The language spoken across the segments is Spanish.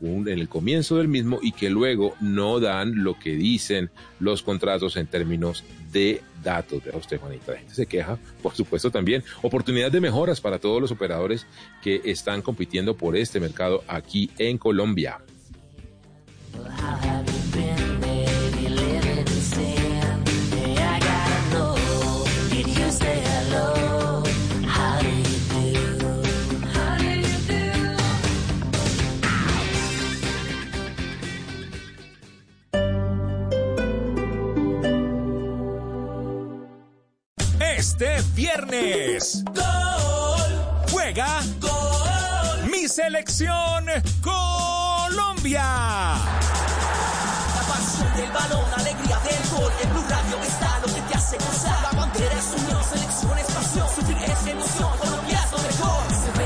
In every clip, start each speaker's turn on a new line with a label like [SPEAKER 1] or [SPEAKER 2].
[SPEAKER 1] un, en el comienzo del mismo y que luego no dan lo que dicen los contratos en términos de datos. Vea usted, la gente se queja, por supuesto también. Oportunidad de mejoras para todos los operadores que están compitiendo por este mercado aquí en Colombia.
[SPEAKER 2] Este viernes. Gol. Juega. Gol. Mi selección Colombia.
[SPEAKER 3] La pasión del balón, alegría del gol. En Blue Radio está lo que te hace gozar. La bandera es unión, selección es pasión. Sufrir es emoción. Colombia es lo mejor.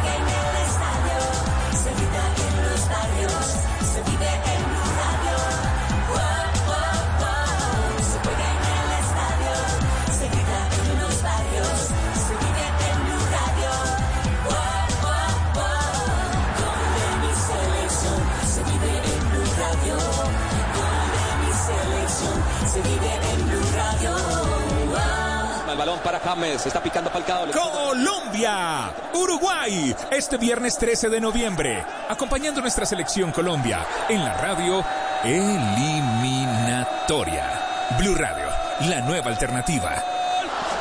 [SPEAKER 4] Para James, está picando Falcao.
[SPEAKER 2] Colombia, Uruguay, este viernes 13 de noviembre, acompañando nuestra selección Colombia en la radio eliminatoria. Blue Radio, la nueva alternativa.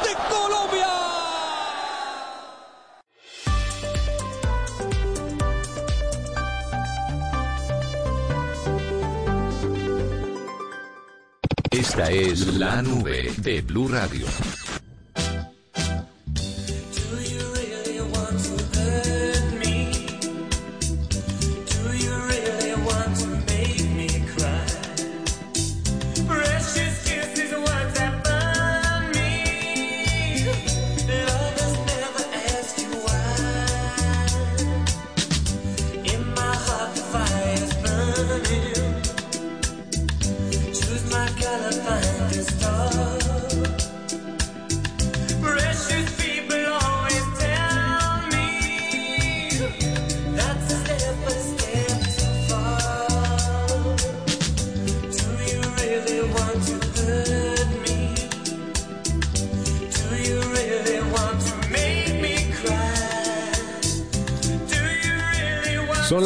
[SPEAKER 4] ¡De Colombia!
[SPEAKER 5] Esta es la nube de Blue Radio.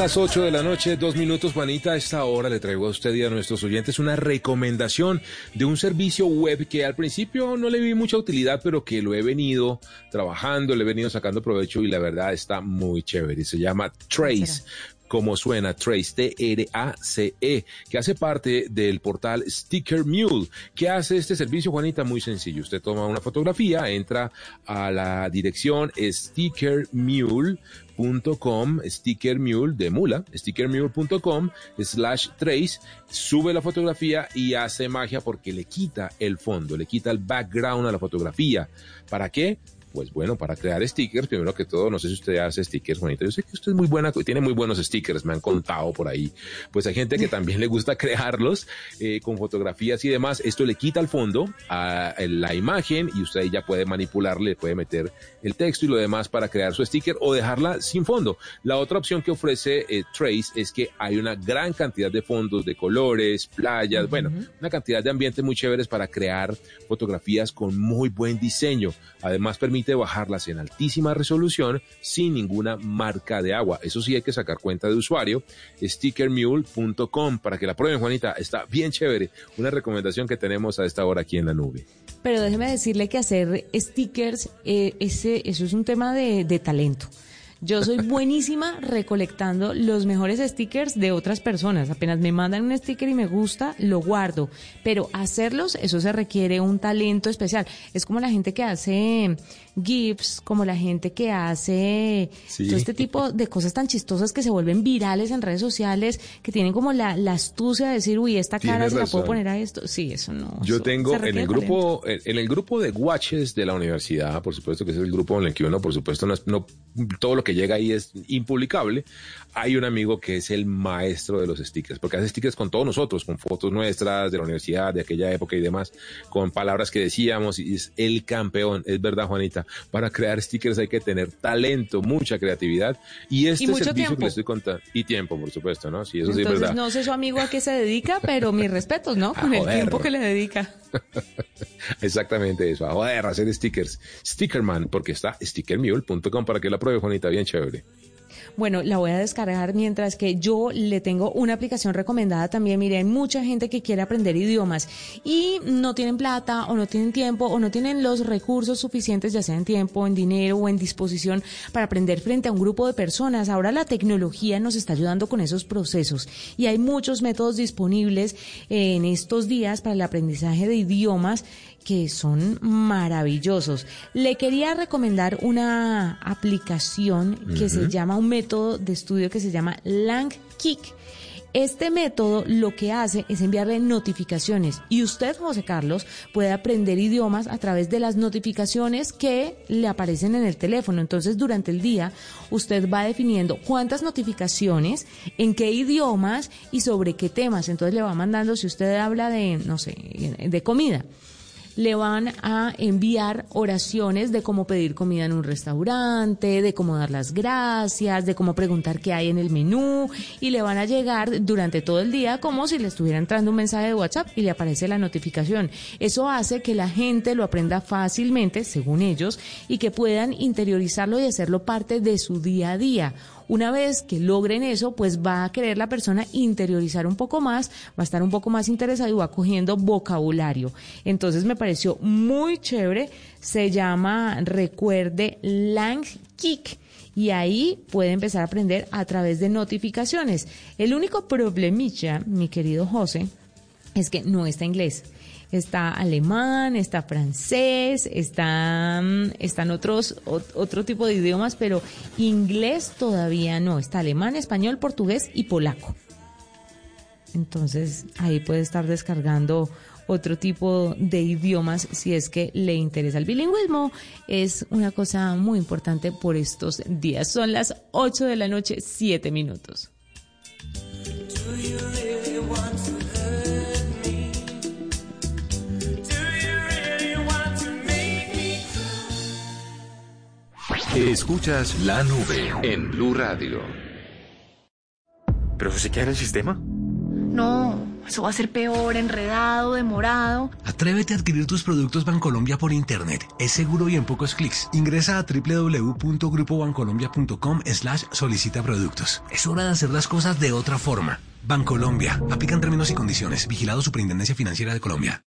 [SPEAKER 1] Las 8 de la noche, dos minutos, Juanita. A esta hora le traigo a usted y a nuestros oyentes una recomendación de un servicio web que al principio no le vi mucha utilidad, pero que lo he venido trabajando, le he venido sacando provecho y la verdad está muy chévere. Se llama Trace. Como suena, Trace, T-R-A-C-E, que hace parte del portal Sticker Mule. ¿Qué hace este servicio, Juanita? Muy sencillo. Usted toma una fotografía, entra a la dirección stickermule.com, stickermule de mula, stickermule.com slash trace, sube la fotografía y hace magia porque le quita el fondo, le quita el background a la fotografía. ¿Para qué? Pues bueno, para crear stickers, primero que todo, no sé si usted hace stickers, Juanita. Yo sé que usted es muy buena, tiene muy buenos stickers, me han contado por ahí. Pues hay gente que también le gusta crearlos eh, con fotografías y demás. Esto le quita el fondo a la imagen y usted ahí ya puede manipularle, puede meter el texto y lo demás para crear su sticker o dejarla sin fondo. La otra opción que ofrece eh, Trace es que hay una gran cantidad de fondos, de colores, playas, bueno, una cantidad de ambientes muy chéveres para crear fotografías con muy buen diseño. Además, permite bajarlas en altísima resolución sin ninguna marca de agua. Eso sí hay que sacar cuenta de usuario, stickermule.com para que la prueben, Juanita. Está bien chévere. Una recomendación que tenemos a esta hora aquí en la nube.
[SPEAKER 6] Pero déjeme decirle que hacer stickers, eh, ese, eso es un tema de, de talento. Yo soy buenísima recolectando los mejores stickers de otras personas. Apenas me mandan un sticker y me gusta, lo guardo. Pero hacerlos, eso se requiere un talento especial. Es como la gente que hace GIFs, como la gente que hace
[SPEAKER 1] Sí.
[SPEAKER 6] todo este tipo de cosas tan chistosas que se vuelven virales en redes sociales, que tienen como la, la astucia de decir, uy, esta cara
[SPEAKER 1] Tienes
[SPEAKER 6] se la puedo poner a esto. Sí, eso no.
[SPEAKER 1] Yo
[SPEAKER 6] eso
[SPEAKER 1] tengo en el
[SPEAKER 6] talento.
[SPEAKER 1] grupo, en en el grupo de watches de la universidad, por supuesto que es el grupo en el que uno, por supuesto, no, no todo lo que llega ahí es impublicable. Hay un amigo que es el maestro de los stickers, porque hace stickers con todos nosotros, con fotos nuestras de la universidad, de aquella época y demás, con palabras que decíamos, y es el campeón. Es verdad, Juanita, para crear stickers hay que tener talento, mucha creatividad, y este
[SPEAKER 6] mucho
[SPEAKER 1] servicio
[SPEAKER 6] tiempo.
[SPEAKER 1] que le estoy contando, y tiempo, por supuesto, ¿no? Sí, eso sí es verdad.
[SPEAKER 6] no sé su amigo a qué se dedica, pero mis respetos, ¿no? Con el tiempo que le dedica.
[SPEAKER 1] Exactamente eso, a joder, hacer stickers. Stickerman, porque está stickermule.com para que la pruebe, Juanita, bien chévere.
[SPEAKER 6] Bueno, la voy a descargar mientras que yo le tengo una aplicación recomendada también. Mire, hay mucha gente que quiere aprender idiomas y no tienen plata o no tienen tiempo o no tienen los recursos suficientes, ya sea en tiempo, en dinero o en disposición para aprender frente a un grupo de personas. Ahora la tecnología nos está ayudando con esos procesos y hay muchos métodos disponibles en estos días para el aprendizaje de idiomas que son maravillosos. Le quería recomendar una aplicación que se llama, un método de estudio que se llama LangKick. Este método lo que hace es enviarle notificaciones y usted, José Carlos, puede aprender idiomas a través de las notificaciones que le aparecen en el teléfono. Entonces, durante el día, usted va definiendo cuántas notificaciones, en qué idiomas y sobre qué temas. Entonces, le va mandando, si usted habla de, no sé, de comida, le van a enviar oraciones de cómo pedir comida en un restaurante, de cómo dar las gracias, de cómo preguntar qué hay en el menú y le van a llegar durante todo el día como si le estuviera entrando un mensaje de WhatsApp y le aparece la notificación. Eso hace que la gente lo aprenda fácilmente, según ellos, y que puedan interiorizarlo y hacerlo parte de su día a día. Una vez que logren eso, pues va a querer la persona interiorizar un poco más, va a estar un poco más interesado y va cogiendo vocabulario. Entonces me pareció muy chévere. Se llama, recuerde, LangKick. Y ahí puede empezar a aprender a través de notificaciones. El único problemilla, mi querido José, es que no está inglés. Está alemán, está francés, está, mm, están otros, ot- otro tipo de idiomas, pero inglés todavía no. Está alemán, español, portugués y polaco. Entonces ahí puede estar descargando otro tipo de idiomas si es que le interesa. El bilingüismo es una cosa muy importante por estos días. Son las 8 de la noche, 7 minutos.
[SPEAKER 5] Escuchas la nube en Blue Radio.
[SPEAKER 7] ¿Pero se queda en el sistema?
[SPEAKER 8] No, eso va a ser peor, enredado, demorado.
[SPEAKER 9] Atrévete a adquirir tus productos Bancolombia por internet. Es seguro y en pocos clics. Ingresa a www.grupobancolombia.com slash solicita productos. Es hora de hacer las cosas de otra forma. Bancolombia. Aplican términos y condiciones. Vigilado Superintendencia Financiera de Colombia.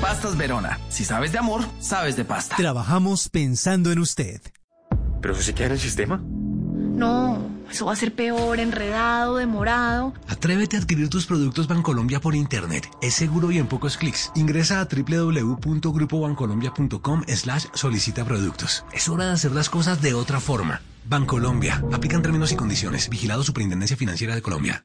[SPEAKER 10] Pastas Verona. Si sabes de amor, sabes de pasta.
[SPEAKER 11] Trabajamos pensando en usted.
[SPEAKER 7] ¿Pero se queda en el sistema?
[SPEAKER 8] No, eso va a ser peor, enredado, demorado.
[SPEAKER 9] Atrévete a adquirir tus productos Bancolombia por internet. Es seguro y en pocos clics. Ingresa a www.grupobancolombia.com slash solicita productos. Es hora de hacer las cosas de otra forma. Bancolombia. Aplican términos y condiciones. Vigilado Superintendencia Financiera de Colombia.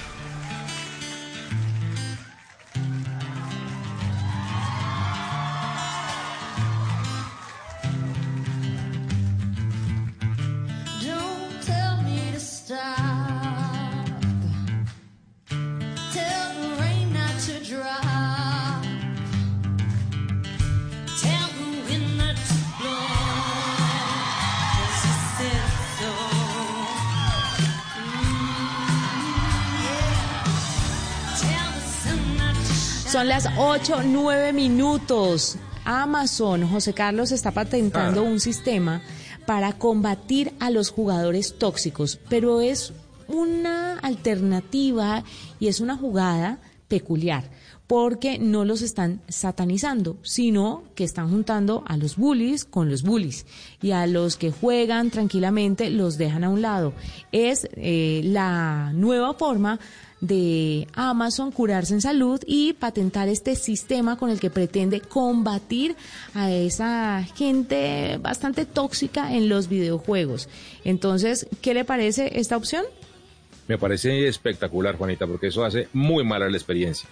[SPEAKER 6] Son las 8, 9 minutos. Amazon, José Carlos, está patentando un sistema para combatir a los jugadores tóxicos, pero es una alternativa y es una jugada peculiar porque no los están satanizando, sino que están juntando a los bullies con los bullies y a los que juegan tranquilamente los dejan a un lado. Es eh, la nueva forma de Amazon curarse en salud y patentar este sistema con el que pretende combatir a esa gente bastante tóxica en los videojuegos. Entonces, ¿qué le parece esta opción?
[SPEAKER 1] Me parece espectacular, Juanita, porque eso hace muy mala la experiencia.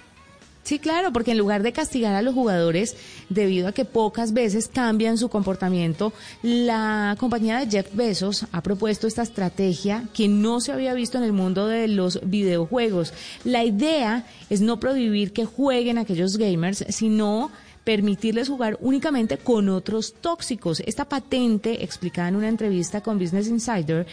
[SPEAKER 6] Sí, claro, porque en lugar de castigar a los jugadores debido a que pocas veces cambian su comportamiento, la compañía de Jeff Bezos ha propuesto esta estrategia que no se había visto en el mundo de los videojuegos. La idea es no prohibir que jueguen aquellos gamers, sino permitirles jugar únicamente con otros tóxicos. Esta patente, explicada en una entrevista con Business Insider,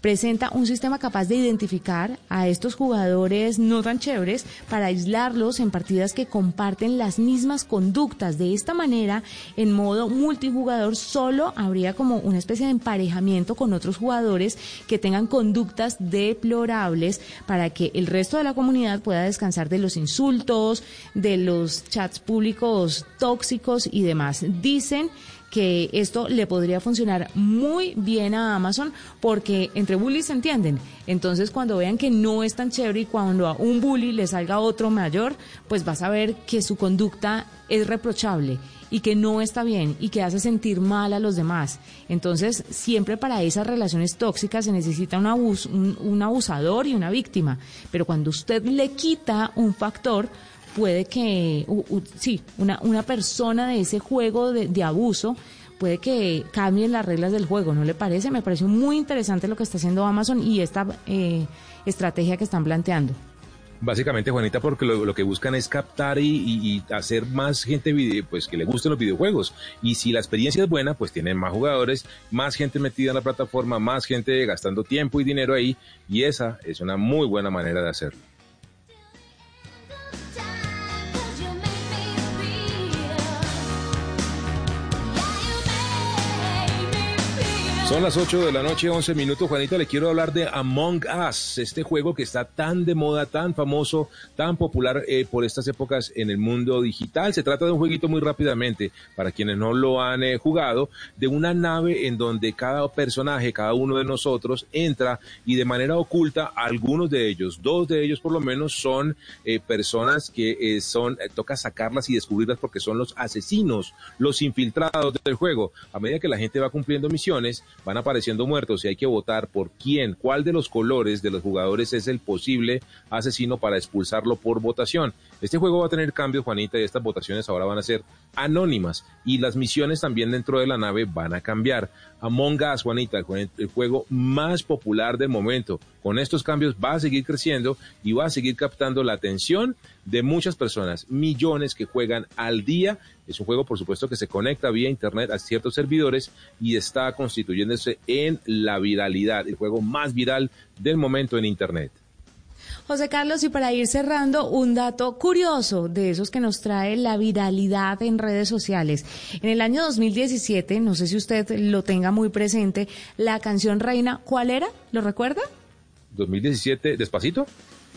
[SPEAKER 6] presenta un sistema capaz de identificar a estos jugadores no tan chéveres para aislarlos en partidas que comparten las mismas conductas. De esta manera, en modo multijugador, solo habría como una especie de emparejamiento con otros jugadores que tengan conductas deplorables para que el resto de la comunidad pueda descansar de los insultos, de los chats públicos tóxicos y demás. Dicen que esto le podría funcionar muy bien a Amazon porque entre bullies se entienden. Entonces cuando vean que no es tan chévere y cuando a un bully le salga otro mayor, pues vas a ver que su conducta es reprochable y que no está bien y que hace sentir mal a los demás. Entonces, siempre para esas relaciones tóxicas se necesita un, un, un abusador y una víctima. Pero cuando usted le quita un factor, puede que, sí, una, una persona de ese juego de, abuso puede que cambien las reglas del juego, ¿no le parece? Me pareció muy interesante lo que está haciendo Amazon y esta eh, estrategia que están planteando.
[SPEAKER 1] Básicamente, Juanita, porque lo, que buscan es captar y, hacer más gente pues que le gusten los videojuegos. Y si la experiencia es buena, pues tienen más jugadores, más gente metida en la plataforma, más gente gastando tiempo y dinero ahí. Y esa es una muy buena manera de hacerlo. Son las 8 de la noche, 11 minutos. Juanita, le quiero hablar de Among Us, este juego que está tan de moda, tan famoso, tan popular eh, por estas épocas en el mundo digital. Se trata de un jueguito muy rápidamente, para quienes no lo han eh, jugado, de una nave en donde cada personaje, cada uno de nosotros entra y de manera oculta, algunos de ellos, dos de ellos por lo menos, son eh, personas que son, toca sacarlas y descubrirlas porque son los asesinos, los infiltrados del juego. A medida que la gente va cumpliendo misiones, van apareciendo muertos y hay que votar por quién, cuál de los colores de los jugadores es el posible asesino para expulsarlo por votación. Este juego va a tener cambios, Juanita, y estas votaciones ahora van a ser anónimas y las misiones también dentro de la nave van a cambiar. Among Us, Juanita, el juego más popular del momento. Con estos cambios va a seguir creciendo y va a seguir captando la atención de muchas personas, millones que juegan al día. Es un juego, por supuesto, que se conecta vía Internet a ciertos servidores y está constituyéndose en la viralidad, el juego más viral del momento en Internet.
[SPEAKER 6] José Carlos, y para ir cerrando, un dato curioso de esos que nos trae la viralidad en redes sociales. En el año 2017, no sé si usted lo tenga muy presente, la canción Reina, ¿cuál era? ¿Lo recuerda?
[SPEAKER 1] 2017, despacito.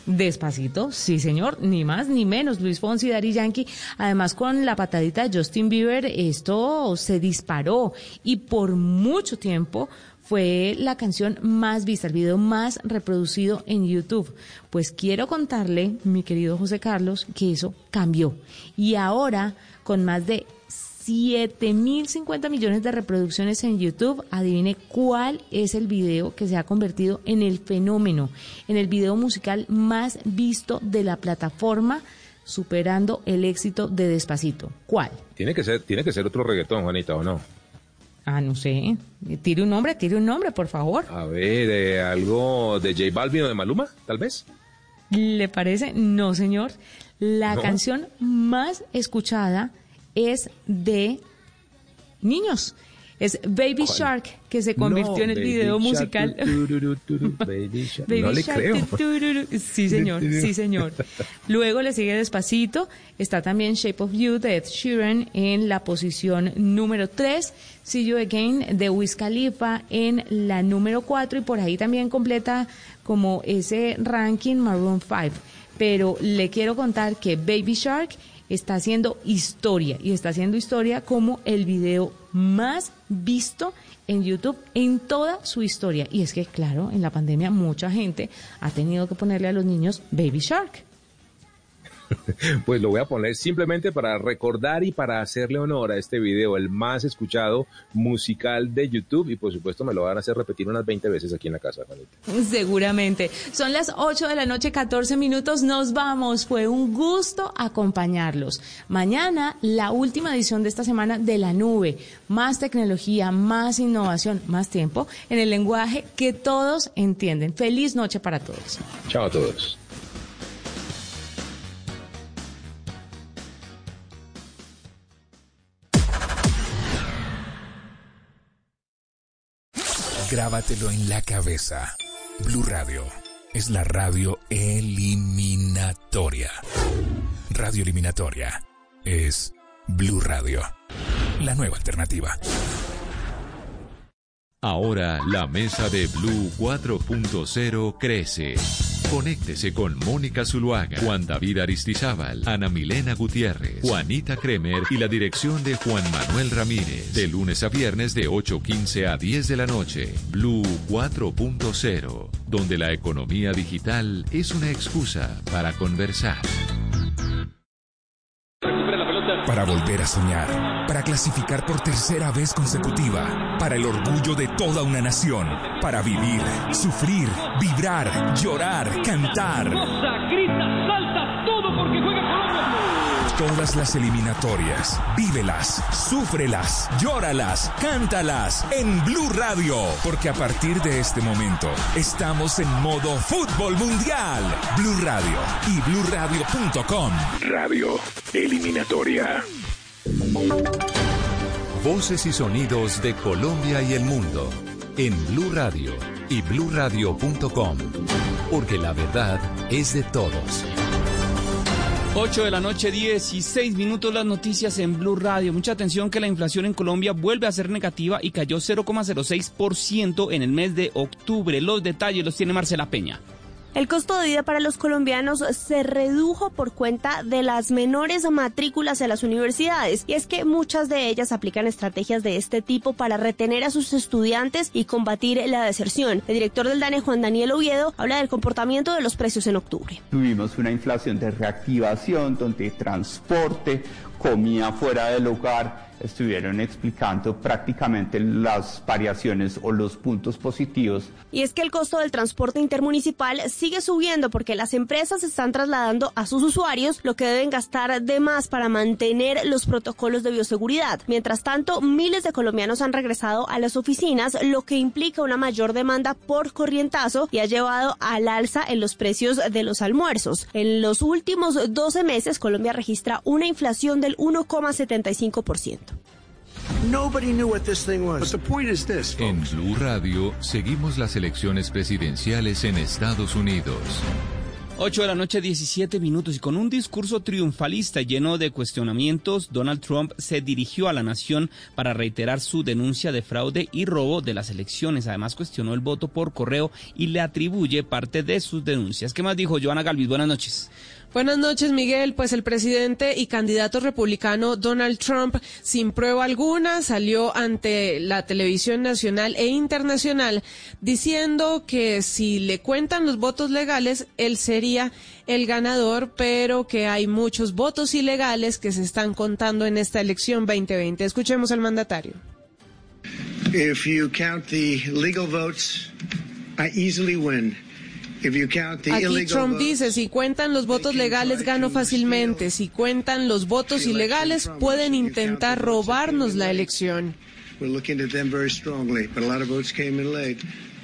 [SPEAKER 6] Despacito, sí señor, ni más ni menos. Luis Fonsi, Dari Yankee, además con la patadita de Justin Bieber, esto se disparó y por mucho tiempo fue la canción más vista, el video más reproducido en YouTube. Pues quiero contarle, mi querido José Carlos, que eso cambió. Y ahora, con más de 7.050 millones de reproducciones en YouTube. Adivine cuál es el video que se ha convertido en el fenómeno, en el video musical más visto de la plataforma, superando el éxito de Despacito. ¿Cuál?
[SPEAKER 1] Tiene que ser, tiene que ser otro reggaetón, Juanita, ¿o no?
[SPEAKER 6] Ah, no sé. Tire un nombre, tire un nombre, por favor.
[SPEAKER 1] A ver, eh, algo de J Balvin o de Maluma, tal vez.
[SPEAKER 6] ¿Le parece? No, señor. La canción más escuchada es de niños. Es Baby Shark, que se convirtió en el video musical.
[SPEAKER 1] no le creo.
[SPEAKER 6] Sí, señor, sí, señor. Luego le sigue Despacito. Está también Shape of You de Ed Sheeran en la posición número 3. See You Again de Wiz Khalifa en la número 4 y por ahí también completa como ese ranking Maroon 5. Pero le quiero contar que Baby Shark está haciendo historia y está haciendo historia como el video más visto en YouTube en toda su historia. Y es que, claro, en la pandemia mucha gente ha tenido que ponerle a los niños Baby Shark.
[SPEAKER 1] Pues lo voy a poner simplemente para recordar y para hacerle honor a este video, el más escuchado musical de YouTube. Y por supuesto me lo van a hacer repetir unas 20 veces aquí en la casa,
[SPEAKER 6] Seguramente. Son las 8 de la noche, 14 minutos. Nos vamos. Fue un gusto acompañarlos. Mañana, la última edición de esta semana de la nube. Más tecnología, más innovación, más tiempo en el lenguaje que todos entienden. Feliz noche para todos.
[SPEAKER 1] Chao a todos.
[SPEAKER 2] Grábatelo en la cabeza. Blue Radio es la radio eliminatoria. Radio eliminatoria es Blue Radio, la nueva alternativa.
[SPEAKER 5] Ahora la mesa de Blue 4.0 crece. Conéctese con Mónica Zuluaga, Juan David Aristizábal, Ana Milena Gutiérrez, Juanita Kremer y la dirección de Juan Manuel Ramírez. De lunes a viernes de 8.15 a 10 de la noche. Blue 4.0, donde la economía digital es una excusa para conversar.
[SPEAKER 2] Para volver a soñar, para clasificar por tercera vez consecutiva, para el orgullo de toda una nación, para vivir, sufrir, vibrar, llorar, cantar. Todas las eliminatorias, vívelas, súfrelas, llóralas, cántalas en Blue Radio, porque a partir de este momento estamos en modo fútbol mundial. Blue Radio y bluradio.com. Radio eliminatoria.
[SPEAKER 5] Voces y sonidos de Colombia y el mundo en Blue Radio y bluradio.com, porque la verdad es de todos.
[SPEAKER 12] 8 de la noche, 16 minutos las noticias en Blue Radio. Mucha atención que la inflación en Colombia vuelve a ser negativa y cayó 0,06% en el mes de octubre. Los detalles los tiene Marcela Peña.
[SPEAKER 13] El costo de vida para los colombianos se redujo por cuenta de las menores matrículas en las universidades y es que muchas de ellas aplican estrategias de este tipo para retener a sus estudiantes y combatir la deserción. El director del DANE, Juan Daniel Oviedo, habla del comportamiento de los precios en octubre.
[SPEAKER 14] Tuvimos una inflación de reactivación donde transporte, comida fuera del hogar, estuvieron explicando prácticamente las variaciones o los puntos positivos.
[SPEAKER 13] Y es que el costo del transporte intermunicipal sigue subiendo porque las empresas están trasladando a sus usuarios lo que deben gastar de más para mantener los protocolos de bioseguridad. Mientras tanto, miles de colombianos han regresado a las oficinas, lo que implica una mayor demanda por corrientazo y ha llevado al alza en los precios de los almuerzos. En los últimos 12 meses, Colombia registra una inflación del 1,75%.
[SPEAKER 5] Nobody knew what this thing was. But the point is this, en Blue Radio seguimos las elecciones presidenciales en Estados Unidos.
[SPEAKER 12] 8 de la noche, 17 minutos, y con un discurso triunfalista lleno de cuestionamientos, Donald Trump se dirigió a la nación para reiterar su denuncia de fraude y robo de las elecciones. Además, cuestionó el voto por correo y le atribuye parte de sus denuncias. ¿Qué más dijo Joana Galvis? Buenas noches.
[SPEAKER 15] Buenas noches, Miguel. Pues el presidente y candidato republicano Donald Trump, sin prueba alguna, salió ante la televisión nacional e internacional diciendo que si le cuentan los votos legales, él sería el ganador, pero que hay muchos votos ilegales que se están contando en esta elección 2020. Escuchemos al mandatario.
[SPEAKER 16] If you count the legal votes, I easily win.
[SPEAKER 15] Aquí Trump dice, si cuentan los votos legales gano fácilmente, si cuentan los votos ilegales pueden intentar robarnos la elección.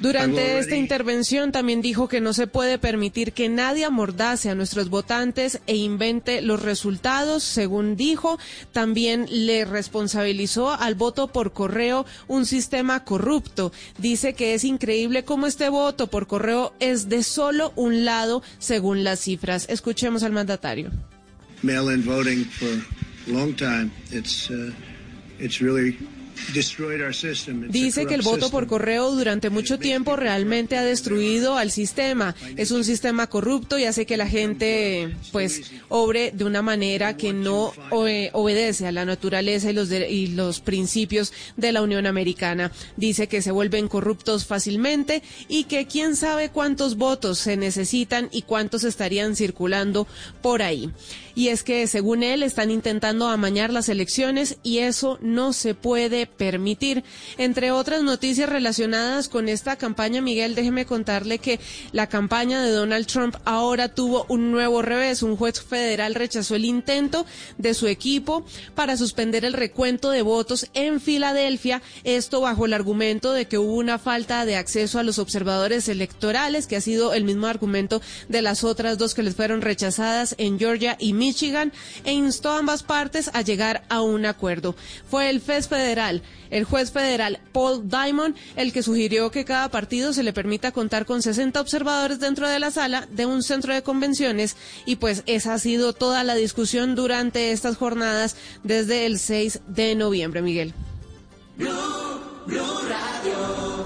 [SPEAKER 15] Durante esta intervención también dijo que no se puede permitir que nadie amordace a nuestros votantes e invente los resultados, según dijo. También le responsabilizó al voto por correo un sistema corrupto. Dice que es increíble cómo este voto por correo es de solo un lado, según las cifras. Escuchemos al mandatario.
[SPEAKER 16] Mail-in voting for a long time. It's uh, it's really
[SPEAKER 15] Dice que el voto por correo durante mucho tiempo realmente ha destruido al sistema. Es un sistema corrupto y hace que la gente pues obre de una manera que no obedece a la naturaleza y los, y los principios de la Unión Americana. Dice que se vuelven corruptos fácilmente y que quién sabe cuántos votos se necesitan y cuántos estarían circulando por ahí. Y es que, según él, están intentando amañar las elecciones y eso no se puede permitir. Entre otras noticias relacionadas con esta campaña, Miguel, déjeme contarle que la campaña de Donald Trump ahora tuvo un nuevo revés. Un juez federal rechazó el intento de su equipo para suspender el recuento de votos en Filadelfia, esto bajo el argumento de que hubo una falta de acceso a los observadores electorales, que ha sido el mismo argumento de las otras dos que les fueron rechazadas en Georgia y Michigan, e instó a ambas partes a llegar a un acuerdo. Fue el FES federal el juez federal Paul Diamond, el que sugirió que cada partido se le permita contar con 60 observadores dentro de la sala de un centro de convenciones. Y pues esa ha sido toda la discusión durante estas jornadas desde el 6 de noviembre, Miguel.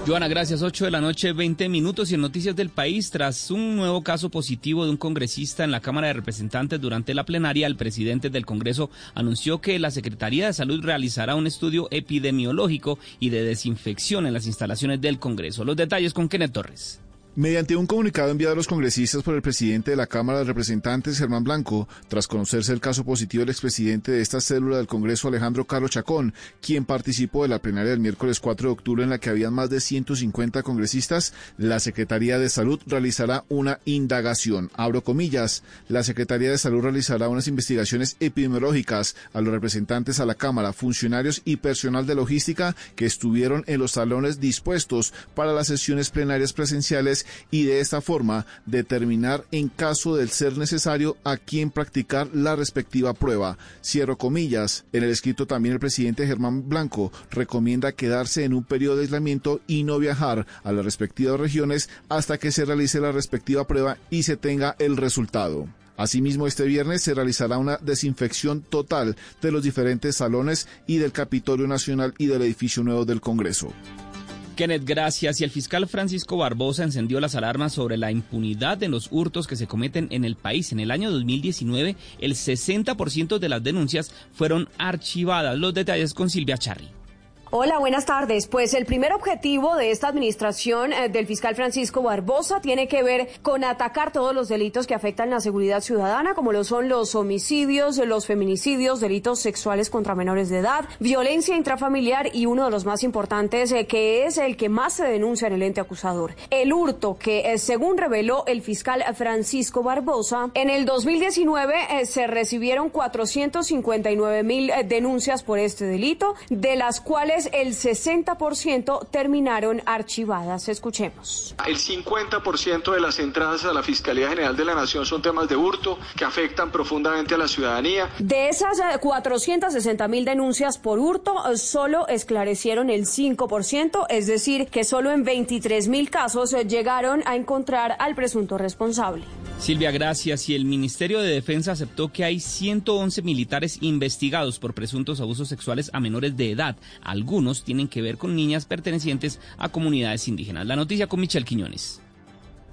[SPEAKER 12] Joana, gracias. 8 de la noche, 20 minutos y en Noticias del País, tras un nuevo caso positivo de un congresista en la Cámara de Representantes durante la plenaria, el presidente del Congreso anunció que la Secretaría de Salud realizará un estudio epidemiológico y de desinfección en las instalaciones del Congreso. Los detalles con Kenneth Torres.
[SPEAKER 17] Mediante un comunicado enviado a los congresistas por el presidente de la Cámara de Representantes, Germán Blanco, tras conocerse el caso positivo del expresidente de esta célula del Congreso, Alejandro Carlos Chacón, quien participó de la plenaria del miércoles 4 de octubre en la que habían más de 150 congresistas, la Secretaría de Salud realizará una indagación. Abro comillas, la Secretaría de Salud realizará unas investigaciones epidemiológicas a los representantes a la Cámara, funcionarios y personal de logística que estuvieron en los salones dispuestos para las sesiones plenarias presenciales y de esta forma determinar en caso del ser necesario a quién practicar la respectiva prueba. Cierro comillas. En el escrito también el presidente Germán Blanco recomienda quedarse en un periodo de aislamiento y no viajar a las respectivas regiones hasta que se realice la respectiva prueba y se tenga el resultado. Asimismo, este viernes se realizará una desinfección total de los diferentes salones y del Capitolio Nacional y del edificio nuevo del Congreso.
[SPEAKER 12] Kenneth, gracias. Y el fiscal Francisco Barbosa encendió las alarmas sobre la impunidad en los hurtos que se cometen en el país. En el año 2019, el 60% de las denuncias fueron archivadas. Los detalles con Silvia Charri.
[SPEAKER 18] Hola, buenas tardes. Pues el primer objetivo de esta administración eh, del fiscal Francisco Barbosa tiene que ver con atacar todos los delitos que afectan la seguridad ciudadana, como lo son los homicidios, los feminicidios, delitos sexuales contra menores de edad, violencia intrafamiliar y uno de los más importantes, eh, que es el que más se denuncia en el ente acusador, el hurto, que eh, según reveló el fiscal Francisco Barbosa, en el 2019 se recibieron 459 mil denuncias por este delito, de las cuales el 60% terminaron archivadas. Escuchemos.
[SPEAKER 19] El 50% de las entradas a la Fiscalía General de la Nación son temas de hurto que afectan profundamente a la ciudadanía.
[SPEAKER 18] De esas 460 eh, mil denuncias por hurto, eh, solo esclarecieron el 5%, es decir, que solo en 23 mil casos eh, llegaron a encontrar al presunto responsable.
[SPEAKER 12] Silvia, gracias. Y el Ministerio de Defensa aceptó que hay 111 militares investigados por presuntos abusos sexuales a menores de edad. Algunos tienen que ver con niñas pertenecientes a comunidades indígenas. La noticia con Michelle Quiñones.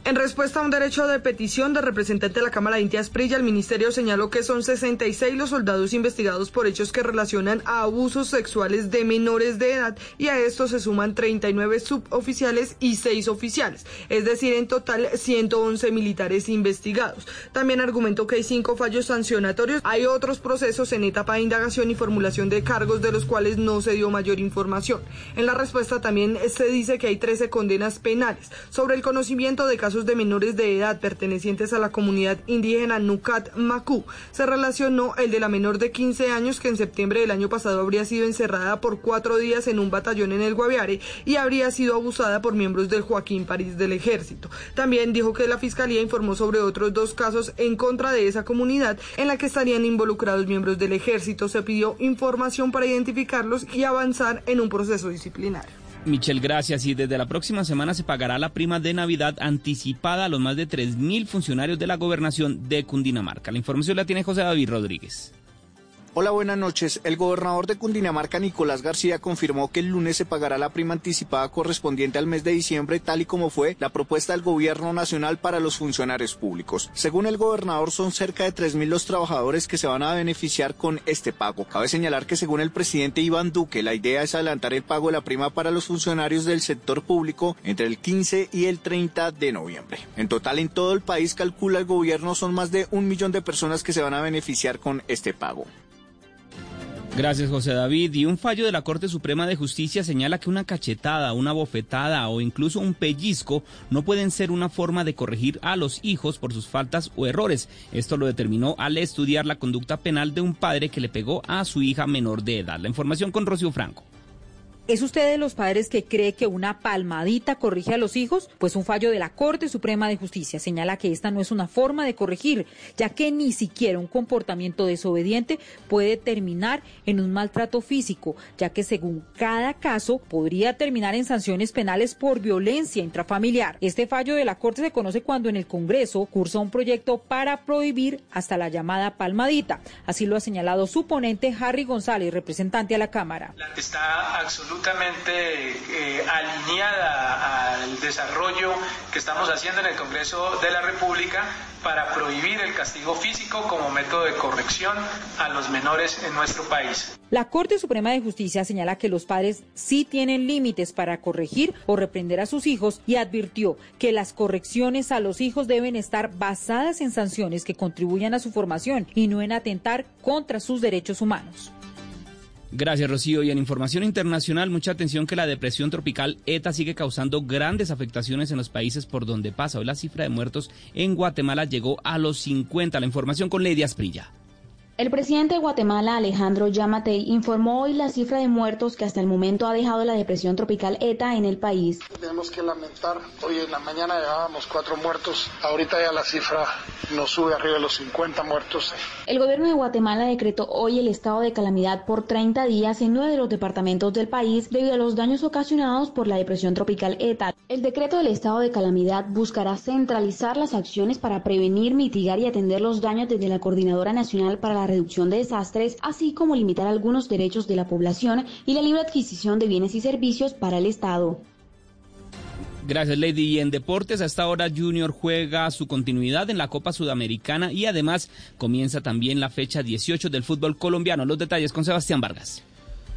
[SPEAKER 20] En respuesta a un derecho de petición del representante de la Cámara de Intias Prilla, el ministerio señaló que son 66 los soldados investigados por hechos que relacionan a abusos sexuales de menores de edad y a estos se suman 39 suboficiales y 6 oficiales, es decir, en total 111 militares investigados. También argumentó que hay cinco fallos sancionatorios, hay otros procesos en etapa de indagación y formulación de cargos de los cuales no se dio mayor información. En la respuesta también se dice que hay 13 condenas penales sobre el conocimiento de casos casos de menores de edad pertenecientes a la comunidad indígena Nucat. Se relacionó el de la menor de 15 años que en septiembre del año pasado habría sido encerrada por cuatro días en un batallón en el Guaviare y habría sido abusada por miembros del Joaquín París del Ejército. También dijo que la Fiscalía informó sobre otros dos casos en contra de esa comunidad en la que estarían involucrados miembros del Ejército. Se pidió información para identificarlos y avanzar en un proceso disciplinario.
[SPEAKER 12] Michelle, gracias. Y desde la próxima semana se pagará la prima de Navidad anticipada a los más de 3.000 funcionarios de la gobernación de Cundinamarca. La información la tiene José David Rodríguez.
[SPEAKER 21] Hola, buenas noches. El gobernador de Cundinamarca, Nicolás García, confirmó que el lunes se pagará la prima anticipada correspondiente al mes de diciembre, tal y como fue la propuesta del gobierno nacional para los funcionarios públicos. Según el gobernador, son cerca de 3.000 los trabajadores que se van a beneficiar con este pago. Cabe señalar que según el presidente Iván Duque, la idea es adelantar el pago de la prima para los funcionarios del sector público entre el 15 y el 30 de noviembre. En total, en todo el país, calcula el gobierno, son más de un millón de personas que se van a beneficiar con este pago.
[SPEAKER 12] Gracias, José David. Y un fallo de la Corte Suprema de Justicia señala que una cachetada, una bofetada o incluso un pellizco no pueden ser una forma de corregir a los hijos por sus faltas o errores. Esto lo determinó al estudiar la conducta penal de un padre que le pegó a su hija menor de edad. La información con Rocío Franco.
[SPEAKER 22] ¿Es usted de los padres que cree que una palmadita corrige a los hijos? Pues un fallo de la Corte Suprema de Justicia señala que esta no es una forma de corregir, ya que ni siquiera un comportamiento desobediente puede terminar en un maltrato físico, ya que según cada caso podría terminar en sanciones penales por violencia intrafamiliar. Este fallo de la Corte se conoce cuando en el Congreso cursa un proyecto para prohibir hasta la llamada palmadita. Así lo ha señalado su ponente Harry González, representante a la Cámara.
[SPEAKER 23] Está absolutamente eh, alineada al desarrollo que estamos haciendo en el Congreso de la República para prohibir el castigo físico como método de corrección a los menores en nuestro país.
[SPEAKER 22] La Corte Suprema de Justicia señala que los padres sí tienen límites para corregir o reprender a sus hijos y advirtió que las correcciones a los hijos deben estar basadas en sanciones que contribuyan a su formación y no en atentar contra sus derechos humanos.
[SPEAKER 12] Gracias, Rocío. Y en información internacional, mucha atención que la depresión tropical ETA sigue causando grandes afectaciones en los países por donde pasa. Hoy la cifra de muertos en Guatemala llegó a los 50. La información con Lady Asprilla.
[SPEAKER 24] El presidente de Guatemala, Alejandro Yamatei, informó hoy la cifra de muertos que hasta el momento ha dejado la depresión tropical ETA en el país.
[SPEAKER 25] Tenemos que lamentar, hoy en la mañana llevábamos cuatro muertos, ahorita ya la cifra nos sube arriba de los 50 muertos.
[SPEAKER 24] El gobierno de Guatemala decretó hoy el estado de calamidad por 30 días en nueve de los departamentos del país debido a los daños ocasionados por la depresión tropical ETA. El decreto del estado de calamidad buscará centralizar las acciones para prevenir, mitigar y atender los daños desde la Coordinadora Nacional para la reducción de desastres, así como limitar algunos derechos de la población y la libre adquisición de bienes y servicios para el Estado.
[SPEAKER 12] Gracias, Lady. Y en deportes, hasta ahora Junior juega su continuidad en la Copa Sudamericana y además comienza también la fecha 18 del fútbol colombiano. Los detalles con Sebastián Vargas.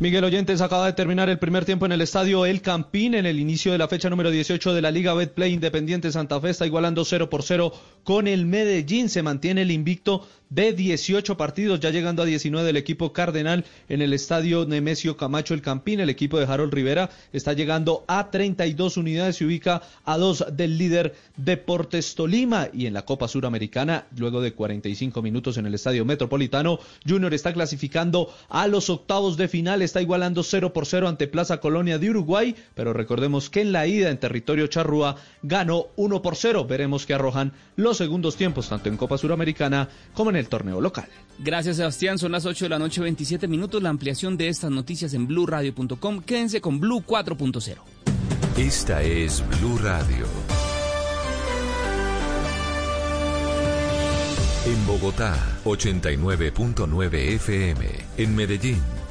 [SPEAKER 26] Miguel Oyentes acaba de terminar el primer tiempo en el estadio El Campín en el inicio de la fecha número 18 de la Liga Betplay Independiente Santa Fe está igualando 0 por 0 con el Medellín. Se mantiene el invicto de 18 partidos, ya llegando a 19 del equipo Cardenal en el estadio Nemesio Camacho El Campín. El equipo de Harold Rivera está llegando a 32 unidades, se ubica a dos del líder Deportes Tolima y en la Copa Suramericana, luego de 45 minutos en el estadio Metropolitano, Junior está clasificando a los octavos de final, está igualando 0 por 0 ante Plaza Colonia de Uruguay, pero recordemos que en la ida en territorio charrúa ganó 1 por 0. Veremos que arrojan los segundos tiempos, tanto en Copa Suramericana como en el torneo local.
[SPEAKER 12] Gracias, Sebastián. Son las 8 de la noche, 27 minutos. La ampliación de estas noticias en blurradio.com. Quédense con Blue 4.0.
[SPEAKER 5] Esta es Blue Radio. En Bogotá, 89.9 FM. En Medellín.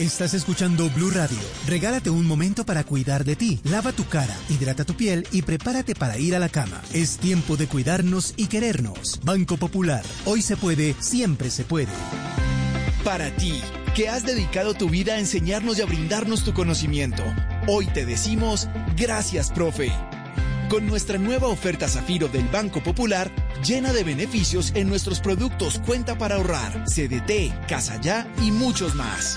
[SPEAKER 27] Estás escuchando Blue Radio. Regálate un momento para cuidar de ti. Lava tu cara, hidrata tu piel y prepárate para ir a la cama. Es tiempo de cuidarnos y querernos. Banco Popular. Hoy se puede, siempre se puede.
[SPEAKER 28] Para ti, que has dedicado tu vida a enseñarnos y a brindarnos tu conocimiento. Hoy te decimos gracias, profe. Con nuestra nueva oferta Zafiro del Banco Popular, llena de beneficios en nuestros productos Cuenta para ahorrar, CDT, Casa Ya y muchos más.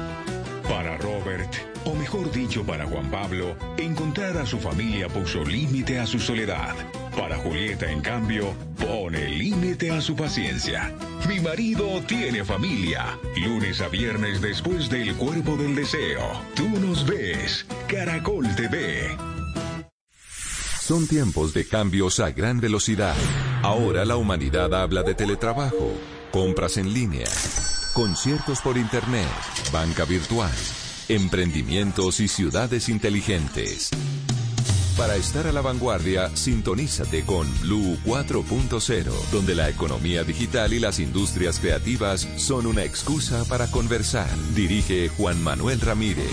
[SPEAKER 2] Para Robert, o mejor dicho para Juan Pablo, encontrar a su familia puso límite a su soledad. Para Julieta, en cambio, pone límite a su paciencia. Mi marido tiene familia. Lunes a viernes después del cuerpo del deseo. Tú nos ves. Caracol TV.
[SPEAKER 5] Son tiempos de cambios a gran velocidad. Ahora la humanidad habla de teletrabajo, compras en línea, conciertos por internet, banca virtual, emprendimientos y ciudades inteligentes. Para estar a la vanguardia, sintonízate con Blue 4.0, donde la economía digital y las industrias creativas son una excusa para conversar. Dirige Juan Manuel Ramírez.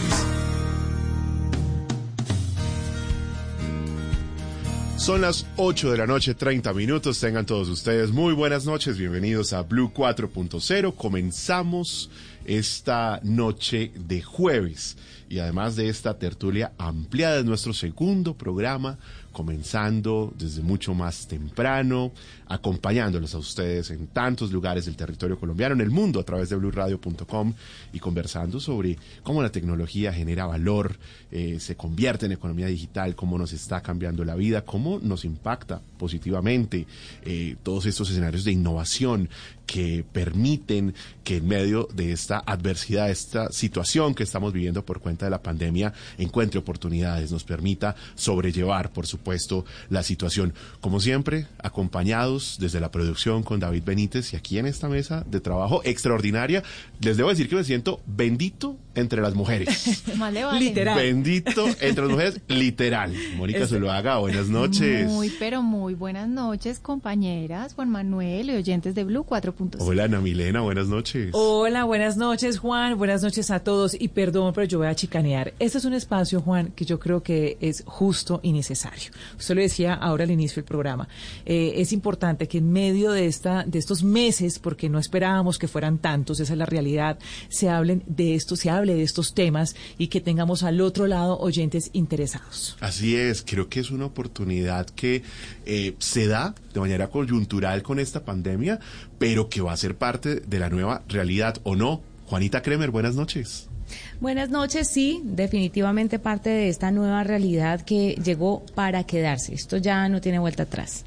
[SPEAKER 29] Son las 8 de la noche, 30 minutos. Tengan todos ustedes muy buenas noches. Bienvenidos a Blue 4.0. Comenzamos esta noche de jueves. Y además de esta tertulia ampliada, es nuestro segundo programa, comenzando desde mucho más temprano, acompañándolos a ustedes en tantos lugares del territorio colombiano, en el mundo, a través de blueradio.com y conversando sobre cómo la tecnología genera valor, eh, se convierte en economía digital, cómo nos está cambiando la vida, cómo nos impacta positivamente eh, todos estos escenarios de innovación que permiten que en medio de esta adversidad, esta situación que estamos viviendo por cuenta de la pandemia, encuentre oportunidades, nos permita sobrellevar, por supuesto, la situación. Como siempre, acompañados desde la producción con David Benítez y aquí en esta mesa de trabajo extraordinaria, les debo decir que me siento bendito entre las mujeres.
[SPEAKER 30] Literal.
[SPEAKER 29] Bendito entre las mujeres, literal. Mónica
[SPEAKER 30] Es-
[SPEAKER 29] Zuluaga, buenas noches.
[SPEAKER 30] Muy, pero muy buenas noches, compañeras, Juan Manuel y oyentes de Blue 4.0.
[SPEAKER 29] Hola Ana Milena, buenas noches.
[SPEAKER 30] Hola, buenas noches, Juan. Buenas noches a todos. Y perdón, pero yo voy a chicanear. Este es un espacio, Juan, que yo creo que es justo y necesario. Usted lo decía ahora al inicio del programa. Eh, es importante que en medio de, esta, de estos meses, porque no esperábamos que fueran tantos, esa es la realidad, se hablen de esto, se hable de estos temas y que tengamos al otro lado oyentes interesados.
[SPEAKER 29] Así es, creo que es una oportunidad que eh, se da de manera coyuntural con esta pandemia, pero que va a ser parte de la nueva realidad, ¿o no? Juanita Kremer, buenas noches.
[SPEAKER 6] Buenas noches, sí, definitivamente parte de esta nueva realidad que llegó para quedarse. Esto ya no tiene vuelta atrás.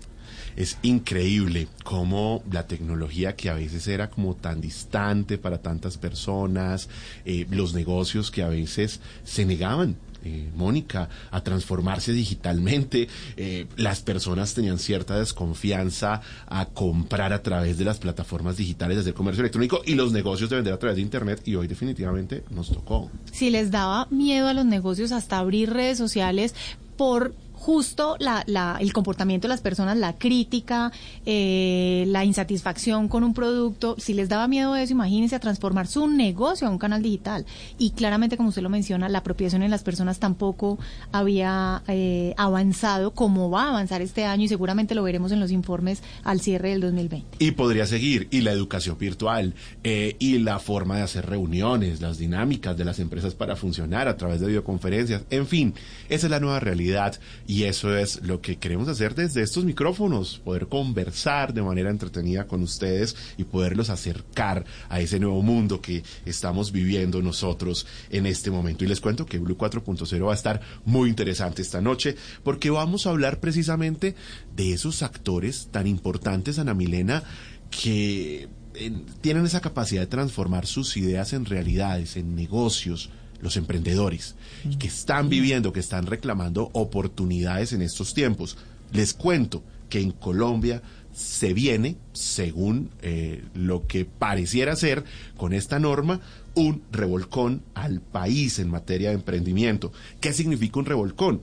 [SPEAKER 29] Es increíble cómo la tecnología que a veces era como tan distante para tantas personas, eh, los negocios que a veces se negaban. Eh, Mónica, a transformarse digitalmente. Eh, las personas tenían cierta desconfianza a comprar a través de las plataformas digitales, de hacer comercio electrónico y los negocios de vender a través de Internet. Y hoy definitivamente nos tocó.
[SPEAKER 30] si les daba miedo a los negocios hasta abrir redes sociales por justo la, la- el comportamiento de las personas, la crítica, eh, la insatisfacción con un producto, si les daba miedo eso, imagínense a transformar su negocio a un canal digital. Y claramente, como usted lo menciona, la apropiación en las personas tampoco había eh, avanzado como va a avanzar este año y seguramente lo veremos en los informes al cierre del 2020.
[SPEAKER 29] Y podría seguir, y la educación virtual, eh, y la forma de hacer reuniones, las dinámicas de las empresas para funcionar a través de videoconferencias, en fin, esa es la nueva realidad Y eso es lo que queremos hacer desde estos micrófonos, poder conversar de manera entretenida con ustedes y poderlos acercar a ese nuevo mundo que estamos viviendo nosotros en este momento. Y les cuento que Blue 4.0 va a estar muy interesante esta noche porque vamos a hablar precisamente de esos actores tan importantes, Ana Milena, que eh, tienen esa capacidad de transformar sus ideas en realidades, en negocios, los emprendedores, y que están viviendo, que están reclamando oportunidades en estos tiempos. Les cuento que en Colombia se viene, según eh, lo que pareciera ser con esta norma, un revolcón al país en materia de emprendimiento. ¿Qué significa un revolcón?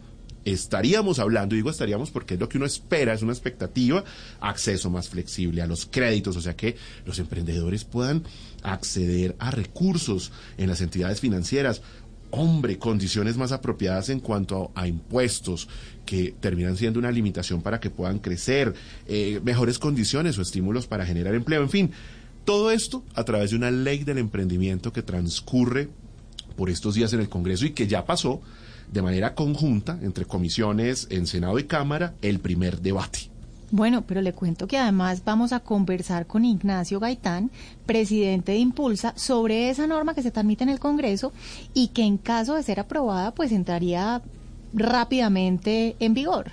[SPEAKER 29] estaríamos hablando, digo estaríamos porque es lo que uno espera, es una expectativa, acceso más flexible a los créditos, o sea que los emprendedores puedan acceder a recursos en las entidades financieras. Hombre, condiciones más apropiadas en cuanto a, impuestos que terminan siendo una limitación para que puedan crecer, eh, mejores condiciones o estímulos para generar empleo, en fin, todo esto a través de una ley del emprendimiento que transcurre por estos días en el Congreso y que ya pasó de manera conjunta entre comisiones en Senado y Cámara el primer debate.
[SPEAKER 30] Bueno, pero le cuento que además vamos a conversar con Ignacio Gaitán, presidente de Impulsa, sobre esa norma que se transmite en el Congreso y que en caso de ser aprobada, pues entraría rápidamente en vigor.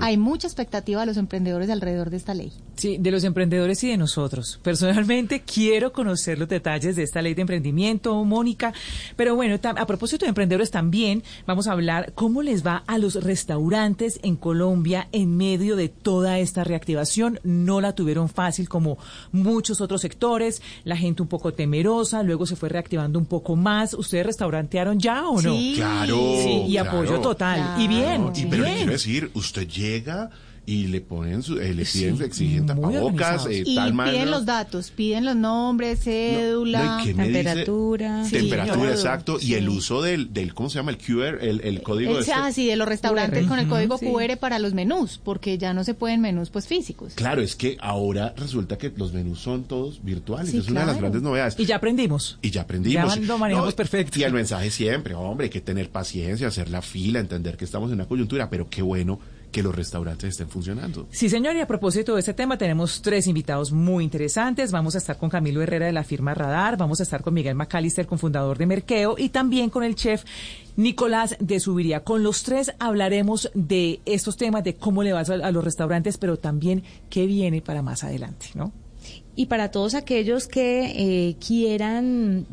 [SPEAKER 30] Hay mucha expectativa de los emprendedores alrededor de esta ley.
[SPEAKER 31] Sí, de los emprendedores y de nosotros. Personalmente quiero conocer los detalles de esta ley de emprendimiento, Mónica. Pero bueno, a propósito de emprendedores también vamos a hablar cómo les va a los restaurantes en Colombia en medio de toda esta reactivación. No la tuvieron fácil como muchos otros sectores. La gente un poco temerosa, luego se fue reactivando un poco más. ¿Ustedes restaurantearon ya o no?
[SPEAKER 29] Sí, claro.
[SPEAKER 31] Sí, y apoyo total. Y bien.
[SPEAKER 29] Y, pero quiero decir, usted llega y le ponen su, eh, le piden, exigen tapabocas,
[SPEAKER 30] eh, y piden los datos, piden los nombres, cédula, temperatura,
[SPEAKER 29] temperatura, exacto, y el uso del, del, ¿cómo se llama? El QR, el, el código
[SPEAKER 30] de, este ah, sí, de los restaurantes con el código QR para los menús, porque ya no se pueden menús pues físicos.
[SPEAKER 29] Claro, es que ahora resulta que los menús son todos virtuales, es una de las grandes novedades.
[SPEAKER 31] Y ya aprendimos.
[SPEAKER 29] Y ya aprendimos.
[SPEAKER 31] Ya lo manejamos perfecto.
[SPEAKER 29] Y el mensaje siempre, hombre, hay que tener paciencia, hacer la fila, entender que estamos en una coyuntura, pero qué bueno que los restaurantes estén funcionando.
[SPEAKER 31] Sí, señor, y a propósito de este tema, tenemos tres invitados muy interesantes. Vamos a estar con Camilo Herrera de la firma Radar, vamos a estar con Miguel McAllister, cofundador de Merkeo, y también con el chef Nicolás de Subiría. Con los tres hablaremos de estos temas, de cómo le va a los restaurantes, pero también qué viene para más adelante, ¿no?
[SPEAKER 6] Y para todos aquellos que eh, quieran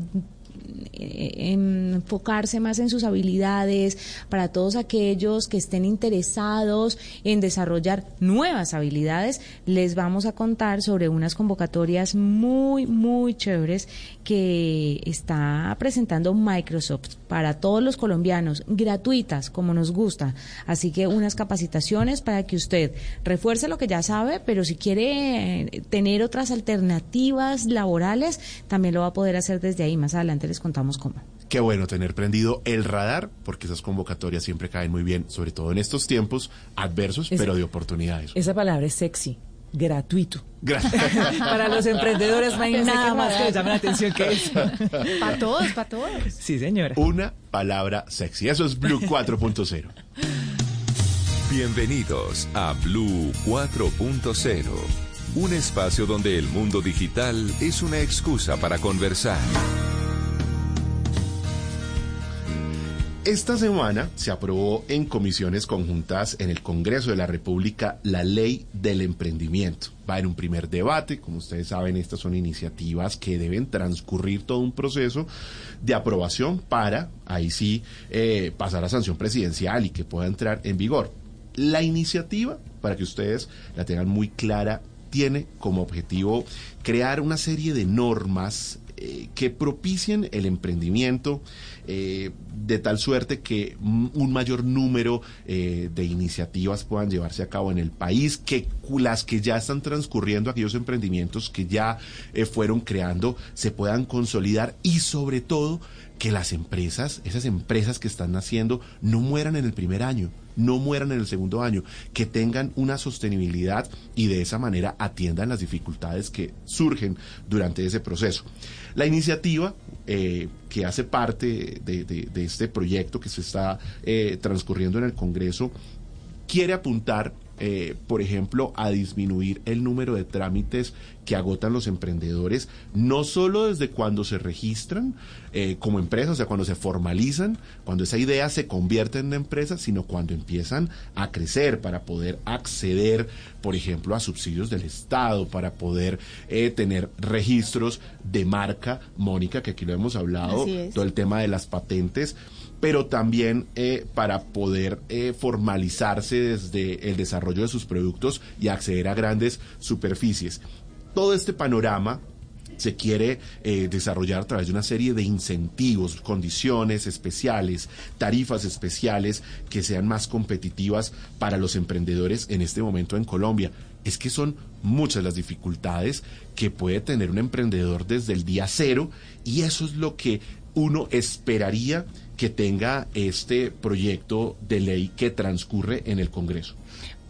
[SPEAKER 6] enfocarse más en sus habilidades, para todos aquellos que estén interesados en desarrollar nuevas habilidades, les vamos a contar sobre unas convocatorias muy, muy chéveres que está presentando Microsoft para todos los colombianos, gratuitas, como nos gusta. Así que unas capacitaciones para que usted refuerce lo que ya sabe, pero si quiere eh, tener otras alternativas laborales, también lo va a poder hacer desde ahí. Más adelante les contamos cómo.
[SPEAKER 29] Qué bueno tener prendido el radar, porque esas convocatorias siempre caen muy bien, sobre todo en estos tiempos adversos, pero de oportunidades.
[SPEAKER 31] Esa palabra es sexy gratuito. para los emprendedores no hay nada más que les llame la atención que eso.
[SPEAKER 30] Para todos, para todos.
[SPEAKER 31] Sí, señora.
[SPEAKER 29] Una palabra sexy. Eso es Blue 4.0.
[SPEAKER 5] Bienvenidos a Blue 4.0. Un espacio donde el mundo digital es una excusa para conversar.
[SPEAKER 29] Esta semana se aprobó en comisiones conjuntas en el Congreso de la República la ley del emprendimiento. Va en un primer debate, como ustedes saben, estas son iniciativas que deben transcurrir todo un proceso de aprobación para, ahí sí, eh, pasar a sanción presidencial y que pueda entrar en vigor. La iniciativa, para que ustedes la tengan muy clara, tiene como objetivo crear una serie de normas eh, que propicien el emprendimiento eh, de tal suerte que un mayor número eh, de iniciativas puedan llevarse a cabo en el país, que las que ya están transcurriendo, aquellos emprendimientos que ya fueron creando, se puedan consolidar y sobre todo que las empresas, esas empresas que están naciendo, no mueran en el primer año, no mueran en el segundo año, que tengan una sostenibilidad y de esa manera atiendan las dificultades que surgen durante ese proceso. La iniciativa eh, que hace parte de, este proyecto que se está eh, transcurriendo en el Congreso quiere apuntar eh, por ejemplo, a disminuir el número de trámites que agotan los emprendedores, no solo desde cuando se registran eh, como empresas, o sea, cuando se formalizan, cuando esa idea se convierte en una empresa, sino cuando empiezan a crecer para poder acceder, por ejemplo, a subsidios del Estado, para poder eh, tener registros de marca, Mónica, que aquí lo hemos hablado, todo el tema de las patentes pero también eh, para poder eh, formalizarse desde el desarrollo de sus productos y acceder a grandes superficies. Todo este panorama se quiere eh, desarrollar a través de una serie de incentivos, condiciones especiales, tarifas especiales que sean más competitivas para los emprendedores en este momento en Colombia. Es que son muchas las dificultades que puede tener un emprendedor desde el día cero y eso es lo que uno esperaría que tenga este proyecto de ley que transcurre en el Congreso.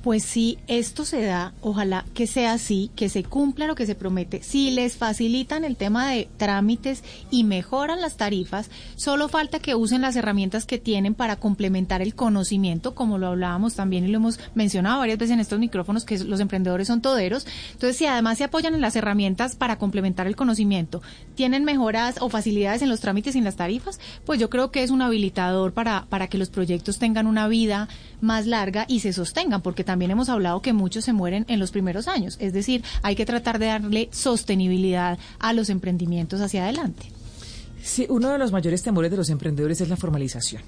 [SPEAKER 30] Pues si esto se da, ojalá que sea así, que se cumpla lo que se promete. Si les facilitan el tema de trámites y mejoran las tarifas, solo falta que usen las herramientas que tienen para complementar el conocimiento, como lo hablábamos también y lo hemos mencionado varias veces en estos micrófonos, que los emprendedores son toderos. Entonces, si además se apoyan en las herramientas para complementar el conocimiento, tienen mejoras o facilidades en los trámites y en las tarifas, pues yo creo que es un habilitador para, para que los proyectos tengan una vida más larga y se sostengan, porque también también hemos hablado que muchos se mueren en los primeros años. Es decir, hay que tratar de darle sostenibilidad a los emprendimientos hacia adelante.
[SPEAKER 31] Sí, uno de los mayores temores de los emprendedores es la formalización.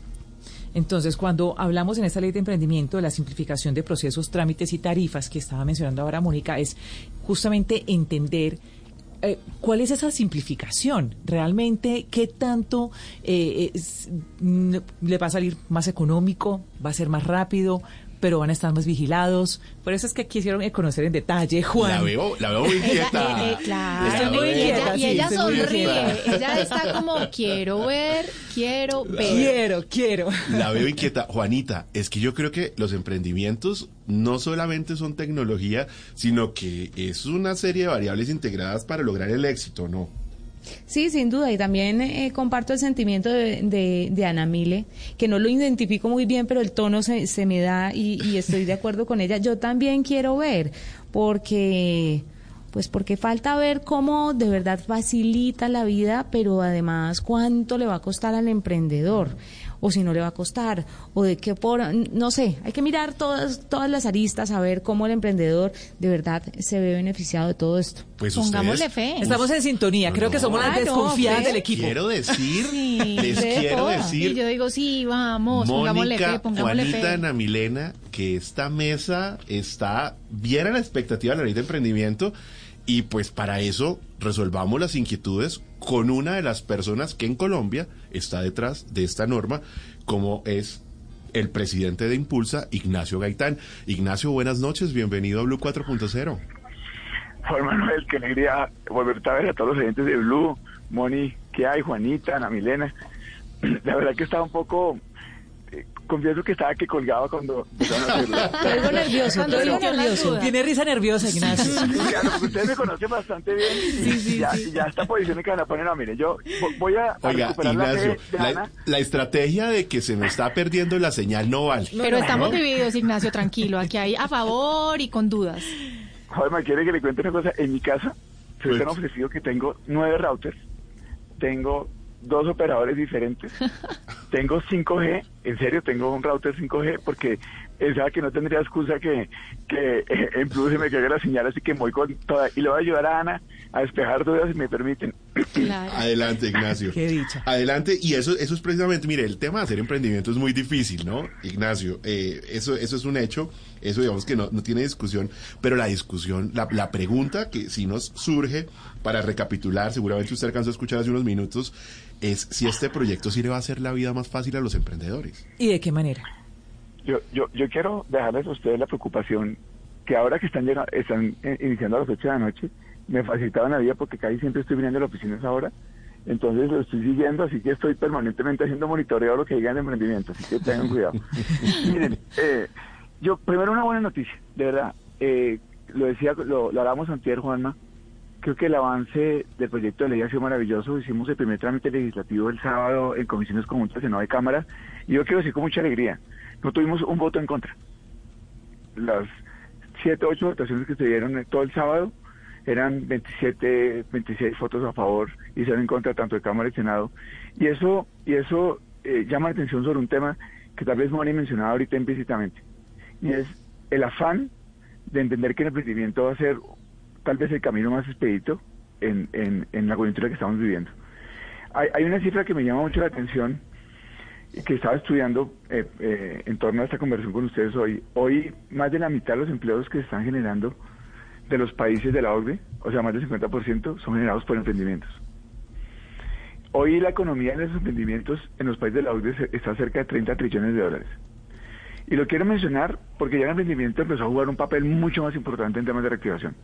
[SPEAKER 31] Entonces, cuando hablamos en esta ley de emprendimiento de la simplificación de procesos, trámites y tarifas que estaba mencionando ahora Mónica, es justamente entender eh, ¿cuál es esa simplificación? ¿Realmente qué tanto eh, le va a salir más económico? ¿Va a ser más rápido? Pero van a estar más vigilados. Por eso es que quisieron conocer en detalle, Juan.
[SPEAKER 29] La veo, la veo muy inquieta.
[SPEAKER 30] Eh, eh, claro, y ella, y ella sonríe. Ella está como, quiero ver, quiero ver.
[SPEAKER 31] Quiero, quiero.
[SPEAKER 29] La veo inquieta. Juanita, es que yo creo que los emprendimientos no solamente son tecnología, sino que es una serie de variables integradas para lograr el éxito, ¿no?
[SPEAKER 6] Sí, sin duda, y también eh, comparto el sentimiento de, de, Ana Mile, que no lo identifico muy bien, pero el tono se, se me da y, y estoy de acuerdo con ella. Yo también quiero ver, porque pues porque falta ver cómo de verdad facilita la vida, pero además cuánto le va a costar al emprendedor o si no le va a costar, o de qué por, no sé, hay que mirar todas, todas las aristas a ver cómo el emprendedor de verdad se ve beneficiado de todo esto.
[SPEAKER 30] Pues Pongámosle fe.
[SPEAKER 31] Estamos en sintonía, creo que somos las desconfiadas del equipo.
[SPEAKER 29] Quiero decir, les quiero decir.
[SPEAKER 30] Y yo digo, sí, vamos, pongámosle fe, pongámosle
[SPEAKER 29] Juanita,
[SPEAKER 30] fe.
[SPEAKER 29] Ana Milena, que esta mesa está bien a la expectativa de la ley de emprendimiento y pues para eso resolvamos las inquietudes con una de las personas que en Colombia está detrás de esta norma, como es el presidente de Impulsa, Ignacio Gaitán. Ignacio, buenas noches, bienvenido a Blue 4.0.
[SPEAKER 32] Juan Manuel, qué alegría volver a ver a todos los oyentes de Blue, Moni, ¿qué hay? Juanita, Ana Milena. La verdad que estaba un poco confieso que estaba que colgaba cuando
[SPEAKER 31] Algo nervioso, algo nervioso. Tiene risa nerviosa, Ignacio.
[SPEAKER 32] ustedes me conocen bastante bien y, ya, ya, esta posición que van a poner, no, mire, yo voy a,
[SPEAKER 29] Oiga, Ignacio, la, la, estrategia de que se me está perdiendo la señal no vale.
[SPEAKER 30] Pero estamos divididos, Ignacio, tranquilo. Aquí hay a favor y con dudas.
[SPEAKER 32] Joder, ¿me quiere que le cuente una cosa? En mi casa se me han ofrecido que tengo nueve routers, tengo dos operadores diferentes. tengo 5G, en serio, tengo un router 5G porque pensaba que no tendría excusa que, que eh, en Plus se me caiga la señal, así que voy con toda. Y le voy a ayudar a Ana a despejar dudas si me permiten.
[SPEAKER 29] Adelante, Ignacio.
[SPEAKER 31] Qué dicha.
[SPEAKER 29] Adelante, y eso, eso es precisamente, mire, el tema de hacer emprendimiento es muy difícil, ¿no? Ignacio, eh, eso, eso es un hecho, eso digamos que no, no tiene discusión, pero la discusión, la, la pregunta que si nos surge para recapitular, seguramente usted alcanzó a escuchar hace unos minutos, es si este proyecto sí le va a hacer la vida más fácil a los emprendedores.
[SPEAKER 31] ¿Y de qué manera?
[SPEAKER 32] Yo, yo, yo quiero dejarles a ustedes la preocupación que ahora que están, llegando, están eh, iniciando a las 8 de la noche, me facilitaban la vida porque casi siempre estoy viniendo a la oficina esa hora. Entonces lo estoy siguiendo, así que estoy permanentemente haciendo monitoreo de lo que digan de emprendimiento, así que tengan cuidado. Miren, eh, yo, primero una buena noticia, de verdad. Eh, lo decía, lo, lo hablábamos antier, Juanma, creo que el avance del proyecto de ley ha sido maravilloso. Hicimos el primer trámite legislativo el sábado en comisiones conjuntas de nueve cámaras y yo quiero decir con mucha alegría, no tuvimos un voto en contra. las siete, ocho votaciones que se dieron todo el sábado, eran 27, 26 votos a favor y se en contra tanto de Cámara y Senado. Y eso, y eso eh, llama la atención sobre un tema que tal vez Moni mencionaba ahorita implícitamente, y es el afán de entender que el emprendimiento va a ser tal vez el camino más expedito en, en, la coyuntura que estamos viviendo. Hay, hay, una cifra que me llama mucho la atención que estaba estudiando eh, eh, en torno a esta conversación con ustedes hoy. Hoy más de la mitad de los empleos que se están generando de los países de la OCDE, o sea, más del 50%, son generados por emprendimientos. Hoy la economía de los emprendimientos en los países de la OCDE está cerca de 30 trillones de dólares. Y lo quiero mencionar porque ya el emprendimiento empezó a jugar un papel mucho más importante en temas de reactivación.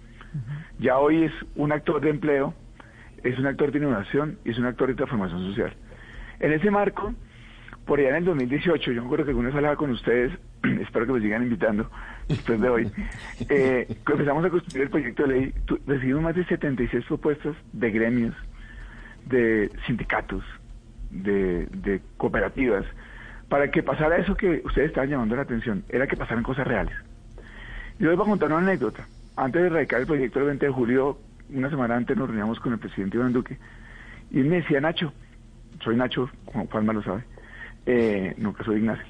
[SPEAKER 32] Ya hoy es un actor de empleo, es un actor de innovación y es un actor de transformación social. En ese marco, por allá en el 2018, yo me acuerdo que alguna vez hablaba con ustedes, espero que me sigan invitando después de hoy, eh, empezamos a construir el proyecto de ley, recibimos más de 76 propuestas de gremios, de sindicatos, de, de cooperativas, para que pasara eso que ustedes estaban llamando la atención, era que pasaran cosas reales. Yo les voy a contar una anécdota. Antes de radicar el proyecto el 20 de julio, una semana antes nos reuníamos con el presidente Iván Duque, y me decía, Nacho, soy Nacho, como Palma lo sabe, eh, nunca soy Ignacio,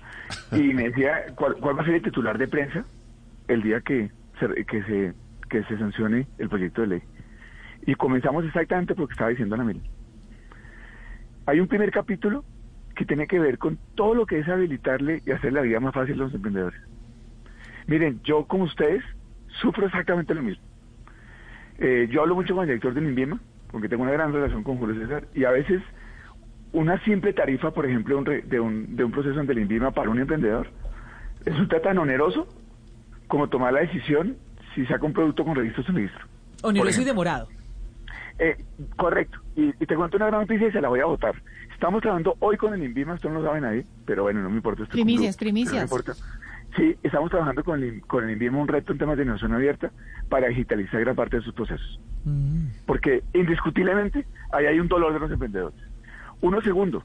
[SPEAKER 32] y me decía, ¿cuál, va a ser el titular de prensa el día que se, que que se sancione el proyecto de ley? Y comenzamos exactamente por lo que estaba diciendo Ana Mel. Hay un primer capítulo que tiene que ver con todo lo que es habilitarle y hacer la vida más fácil a los emprendedores. Miren, yo como ustedes sufro exactamente lo mismo. Eh, yo hablo mucho con el director del INVIMA, porque tengo una gran relación con Julio César, y a veces una simple tarifa, por ejemplo, de, un, de un proceso ante el INVIMA para un emprendedor, resulta tan oneroso como tomar la decisión si saca un producto con registro o sin registro.
[SPEAKER 31] Oneroso y demorado.
[SPEAKER 32] Eh, correcto. Y, te cuento una gran noticia y se la voy a votar. Estamos trabajando hoy con el INVIMA, esto no lo sabe nadie, pero bueno, no me importa.
[SPEAKER 30] primicias, primicias.
[SPEAKER 32] Sí, estamos trabajando con el, con el INVIMA un reto en temas de innovación abierta para digitalizar gran parte de sus procesos. Mm. Porque indiscutiblemente ahí hay un dolor de los emprendedores. Uno segundo,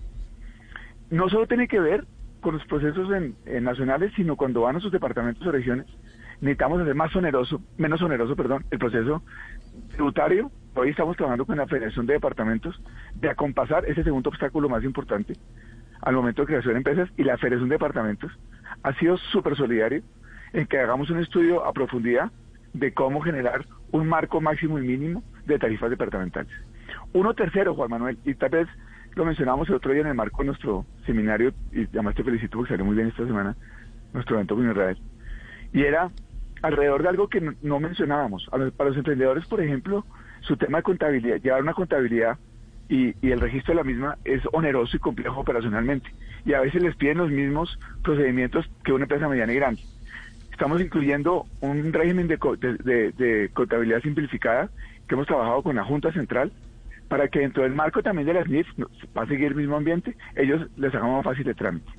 [SPEAKER 32] no solo tiene que ver con los procesos en, nacionales, sino cuando van a sus departamentos o regiones, necesitamos hacer más oneroso, menos oneroso, perdón, el proceso tributario Hoy estamos trabajando con la Federación de Departamentos de acompasar ese segundo obstáculo más importante al momento de creación de empresas y la Federación de Departamentos ha sido súper solidario en que hagamos un estudio a profundidad de cómo generar un marco máximo y mínimo de tarifas departamentales. Uno tercero, Juan Manuel, y tal vez lo mencionamos el otro día en el marco de nuestro seminario, y además te felicito porque salió muy bien esta semana, nuestro evento con Israel, y era alrededor de algo que no, mencionábamos. para los emprendedores, por ejemplo, su tema de contabilidad, llevar una contabilidad y, el registro de la misma es oneroso y complejo operacionalmente. Y a veces les piden los mismos procedimientos que una empresa mediana y grande. Estamos incluyendo un régimen de, de, contabilidad simplificada que hemos trabajado con la Junta Central para que dentro del marco también de las NIF, va a seguir el mismo ambiente, ellos les hagamos fácil el trámite.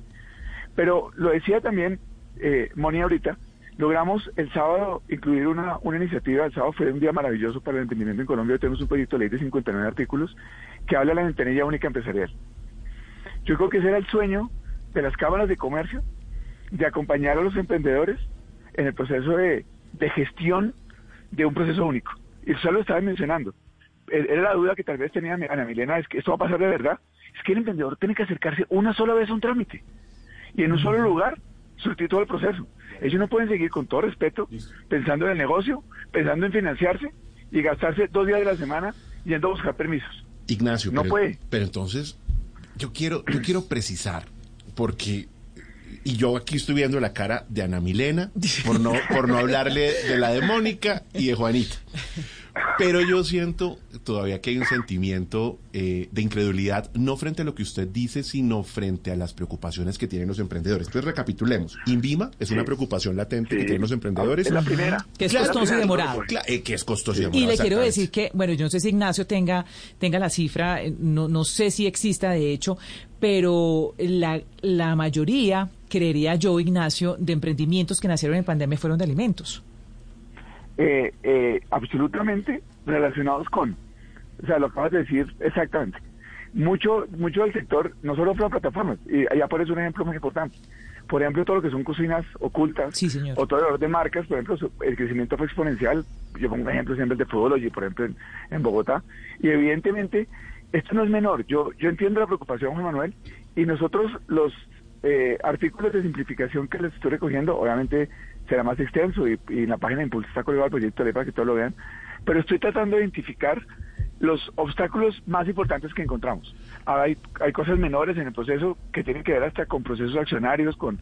[SPEAKER 32] Pero lo decía también eh, Moni ahorita, Logramos el sábado incluir una, una iniciativa, el sábado fue un día maravilloso para el emprendimiento en Colombia, tenemos un proyecto de ley de 59 artículos que habla de la ventanilla única empresarial. Yo creo que ese era el sueño de las cámaras de comercio, de acompañar a los emprendedores en el proceso de, gestión de un proceso único. Y eso lo estaba mencionando. E, era la duda que tal vez tenía Ana Milena, es que esto va a pasar de verdad. Es que el emprendedor tiene que acercarse una sola vez a un trámite y en un solo lugar surtir todo el proceso. Ellos no pueden seguir, con todo respeto, pensando en el negocio, pensando en financiarse y gastarse dos días de la semana yendo a buscar permisos.
[SPEAKER 29] Ignacio,
[SPEAKER 32] no
[SPEAKER 29] pero,
[SPEAKER 32] puede.
[SPEAKER 29] Pero entonces, yo quiero, yo quiero precisar, porque y yo aquí estoy viendo la cara de Ana Milena por no por no hablarle de la de Mónica y de Juanita. Pero yo siento todavía que hay un sentimiento eh, de incredulidad, no frente a lo que usted dice, sino frente a las preocupaciones que tienen los emprendedores. Entonces, recapitulemos. INVIMA es una preocupación latente que tienen los emprendedores.
[SPEAKER 32] Es la primera.
[SPEAKER 31] Que es costoso y demorado.
[SPEAKER 29] Eh, que es costoso y demorado.
[SPEAKER 31] Y le quiero decir que, bueno, yo no sé si Ignacio tenga, tenga la cifra, eh, no, no sé si exista de hecho, pero la, la mayoría, creería yo, Ignacio, de emprendimientos que nacieron en pandemia fueron de alimentos
[SPEAKER 32] eh, eh, absolutamente relacionados con, o sea, lo acabas de decir exactamente. Mucho, mucho del sector, no solo por las plataformas, y allá aparece un ejemplo muy importante. Por ejemplo, todo lo que son cocinas ocultas o todo el valor de marcas, por ejemplo, el crecimiento fue exponencial. Yo pongo un ejemplo siempre el de Foodology, por ejemplo, en, en Bogotá. Y evidentemente, esto no es menor. Yo, yo entiendo la preocupación, Juan Manuel, y nosotros los eh, artículos de simplificación que les estoy recogiendo, obviamente será más extenso y, y en la página de Impulso está colgado el proyecto de ley para que todos lo vean, pero estoy tratando de identificar los obstáculos más importantes que encontramos. Hay, hay cosas menores en el proceso que tienen que ver hasta con procesos accionarios, con,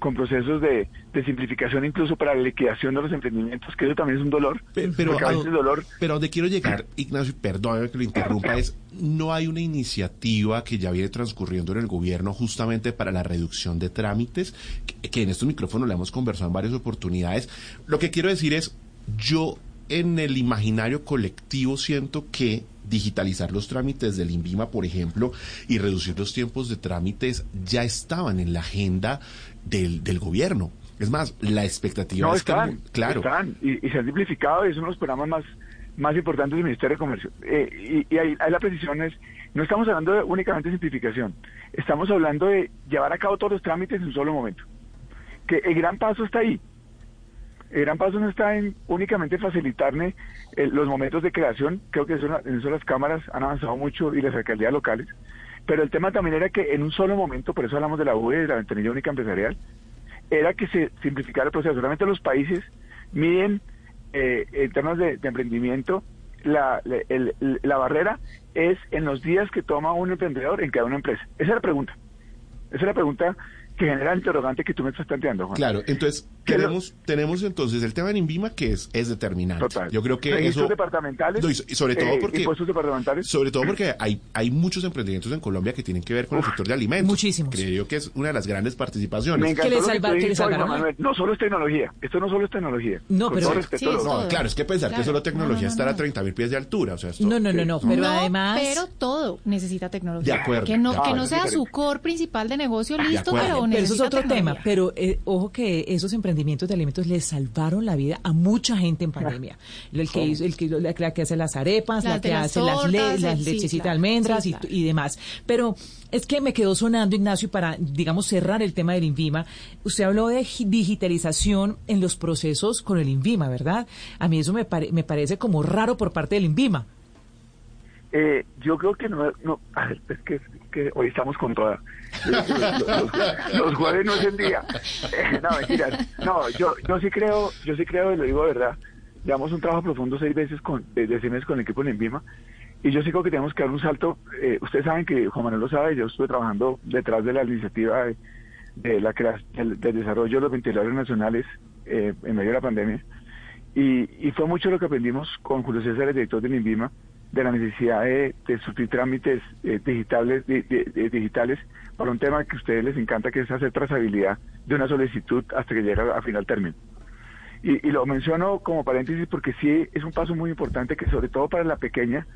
[SPEAKER 32] con procesos de, de simplificación incluso para la liquidación de los emprendimientos, que eso también es un dolor.
[SPEAKER 29] Pero,
[SPEAKER 32] porque a veces dolor
[SPEAKER 29] pero donde quiero llegar, Ignacio, perdóname que lo interrumpa, es no hay una iniciativa que ya viene transcurriendo en el gobierno justamente para la reducción de trámites, que, que en estos micrófonos le hemos conversado en varias oportunidades. Lo que quiero decir es, yo en el imaginario colectivo siento que digitalizar los trámites del INVIMA, por ejemplo, y reducir los tiempos de trámites ya estaban en la agenda del, del gobierno. Es más, la expectativa
[SPEAKER 32] No,
[SPEAKER 29] es
[SPEAKER 32] están,
[SPEAKER 29] claro.
[SPEAKER 32] están, y, y se han simplificado y es uno de los programas más, más importantes del Ministerio de Comercio. Eh, y y ahí, ahí la precisión es, no estamos hablando de únicamente de simplificación, estamos hablando de llevar a cabo todos los trámites en un solo momento. Que el gran paso está ahí. El gran paso no está en únicamente facilitarme eh, los momentos de creación, creo que eso, en eso las cámaras han avanzado mucho y las alcaldías locales, pero el tema también era que en un solo momento, por eso hablamos de la UE, de la ventanilla única empresarial, era que se simplificara el proceso. Solamente los países miden eh, en términos de, emprendimiento, la, la- el- la barrera es en los días que toma un emprendedor en cada una empresa. Esa es la pregunta. Esa es la pregunta que genera el interrogante que tú me estás planteando, Juan.
[SPEAKER 29] Claro, entonces
[SPEAKER 32] ¿Qué lo-
[SPEAKER 29] tenemos, tenemos entonces el tema de INVIMA que es, es determinante. Yo creo que
[SPEAKER 32] Registros
[SPEAKER 29] eso...
[SPEAKER 32] departamentales,
[SPEAKER 29] No, y sobre todo
[SPEAKER 32] eh,
[SPEAKER 29] porque...
[SPEAKER 32] impuestos departamentales.
[SPEAKER 29] Sobre todo porque hay, hay muchos emprendimientos en Colombia que tienen que ver con el sector de alimentos. Muchísimos. Creo yo que es una de las grandes participaciones.
[SPEAKER 32] Me encantó que dijiste hoy, Juan Manuel. No solo es tecnología. Esto no solo es tecnología.
[SPEAKER 31] No, pero-
[SPEAKER 32] respeto,
[SPEAKER 31] Sí, todo.
[SPEAKER 29] No, claro, es que pensar que solo tecnología
[SPEAKER 31] No, no, no,
[SPEAKER 29] estará a
[SPEAKER 31] no.
[SPEAKER 29] 30 mil pies de altura. O sea, esto-
[SPEAKER 31] No, no, no, no, pero además...
[SPEAKER 30] pero todo necesita tecnología.
[SPEAKER 29] De acuerdo.
[SPEAKER 30] Que no, que no sea su core principal de negocio, listo, pero
[SPEAKER 31] Pero eso es
[SPEAKER 30] necesita
[SPEAKER 31] otro tema. Pero eh, ojo que esos emprendimientos de alimentos les salvaron la vida a mucha gente en pandemia. El que hizo, el que, la, la que hace las arepas, la que
[SPEAKER 30] las
[SPEAKER 31] hace las, le-
[SPEAKER 30] tortas,
[SPEAKER 31] las
[SPEAKER 30] sí,
[SPEAKER 31] lechecitas de
[SPEAKER 30] claro.
[SPEAKER 31] almendras
[SPEAKER 30] Sí,
[SPEAKER 31] y,
[SPEAKER 30] claro.
[SPEAKER 31] y demás. Pero es que me quedó sonando, Ignacio, para, digamos, cerrar el tema del INVIMA. Usted habló de gi- digitalización en los procesos con el INVIMA, ¿verdad? A mí eso me, pare- me parece como raro por parte del INVIMA.
[SPEAKER 32] Eh, yo creo que no, no a ver, es que, que hoy estamos con toda. Los, los- jueves no es el día. Eh, no, mentiras. No, yo, yo sí creo, yo sí creo, y lo digo de verdad. Llevamos un trabajo profundo seis veces con, eh, de seis meses con el equipo de Envima. Y yo sí creo que tenemos que dar un salto. Eh, ustedes saben que Juan Manuel lo sabe, yo estuve trabajando detrás de la iniciativa de, la del, del desarrollo de los ventiladores nacionales eh, en medio de la pandemia. Y, y fue mucho lo que aprendimos con Julio César, el director del INVIMA, de la necesidad de, de surtir trámites eh, digitales, di- di- di- digitales para un tema que a ustedes les encanta, que es hacer trazabilidad de una solicitud hasta que llega a final término. Y, y lo menciono como paréntesis porque sí es un paso muy importante que sobre todo para la pequeña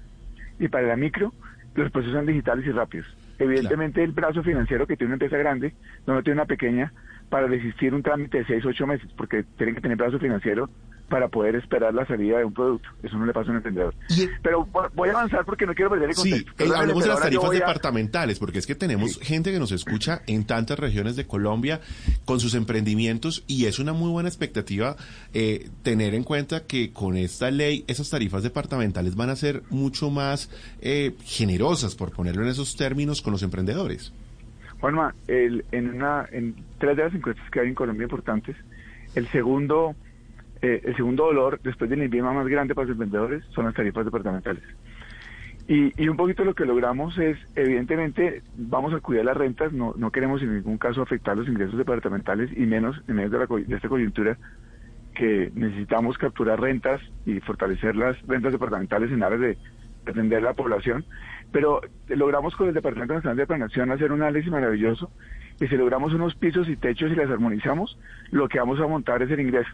[SPEAKER 32] y para la micro, los procesos son digitales y rápidos. Evidentemente el brazo financiero que tiene una empresa grande no lo tiene una pequeña para resistir un trámite de 6 8 meses, porque tienen que tener brazo financiero para poder esperar la salida de un producto. Eso no le pasa a un emprendedor. Pero vo- voy a avanzar porque no quiero perder el
[SPEAKER 29] Sí,
[SPEAKER 32] contexto. Perdónenme,
[SPEAKER 29] hablemos de las tarifas
[SPEAKER 32] a-
[SPEAKER 29] departamentales, porque es que tenemos gente que nos escucha en tantas regiones de Colombia con sus emprendimientos y es una muy buena expectativa eh, tener en cuenta que con esta ley esas tarifas departamentales van a ser mucho más eh, generosas, por ponerlo en esos términos, con los emprendedores.
[SPEAKER 32] Juanma, el- en, una, en tres de las encuestas que hay en Colombia importantes, el segundo, eh, el segundo dolor después del INVIMA más grande para los emprendedores son las tarifas departamentales. Y, y un poquito lo que logramos es, evidentemente, vamos a cuidar las rentas, no, no queremos en ningún caso afectar los ingresos departamentales y menos en medio de, la, de esta coyuntura que necesitamos capturar rentas y fortalecer las rentas departamentales en aras de atender la población. Pero logramos con el Departamento Nacional de Planación hacer un análisis maravilloso y si logramos unos pisos y techos y las armonizamos, lo que vamos a montar es el ingreso.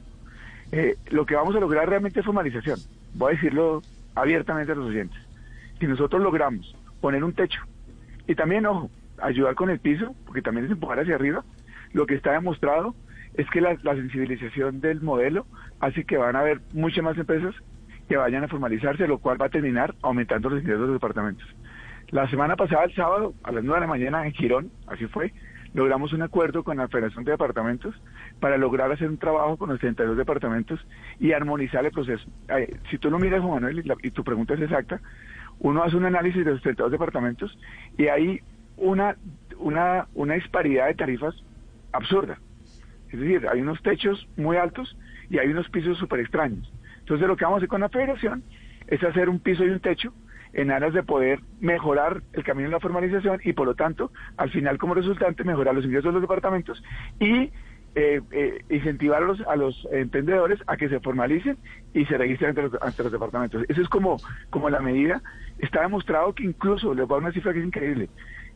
[SPEAKER 32] Eh, lo que vamos a lograr realmente es formalización. Voy a decirlo abiertamente a los oyentes. Si nosotros logramos poner un techo y también, ojo, ayudar con el piso, porque también es empujar hacia arriba, lo que está demostrado es que la, la sensibilización del modelo hace que van a haber muchas más empresas que vayan a formalizarse, lo cual va a terminar aumentando los ingresos de los departamentos. La semana pasada, el sábado, a las 9 de la mañana en Girón, así fue, logramos un acuerdo con la Federación de Departamentos para lograr hacer un trabajo con los 32 departamentos y armonizar el proceso. si tú lo miras, Juan Manuel, y, tu pregunta es exacta, uno hace un análisis de los 32 departamentos y hay una, una, una disparidad de tarifas absurda. Es decir, hay unos techos muy altos y hay unos pisos súper extraños. Entonces lo que vamos a hacer con la federación es hacer un piso y un techo en aras de poder mejorar el camino de la formalización y por lo tanto, al final como resultante, mejorar los ingresos de los departamentos y eh, eh, incentivar a los, emprendedores a que se formalicen y se registren ante los, departamentos. Eso es como, como la medida. Está demostrado que incluso, les voy a dar una cifra que es increíble,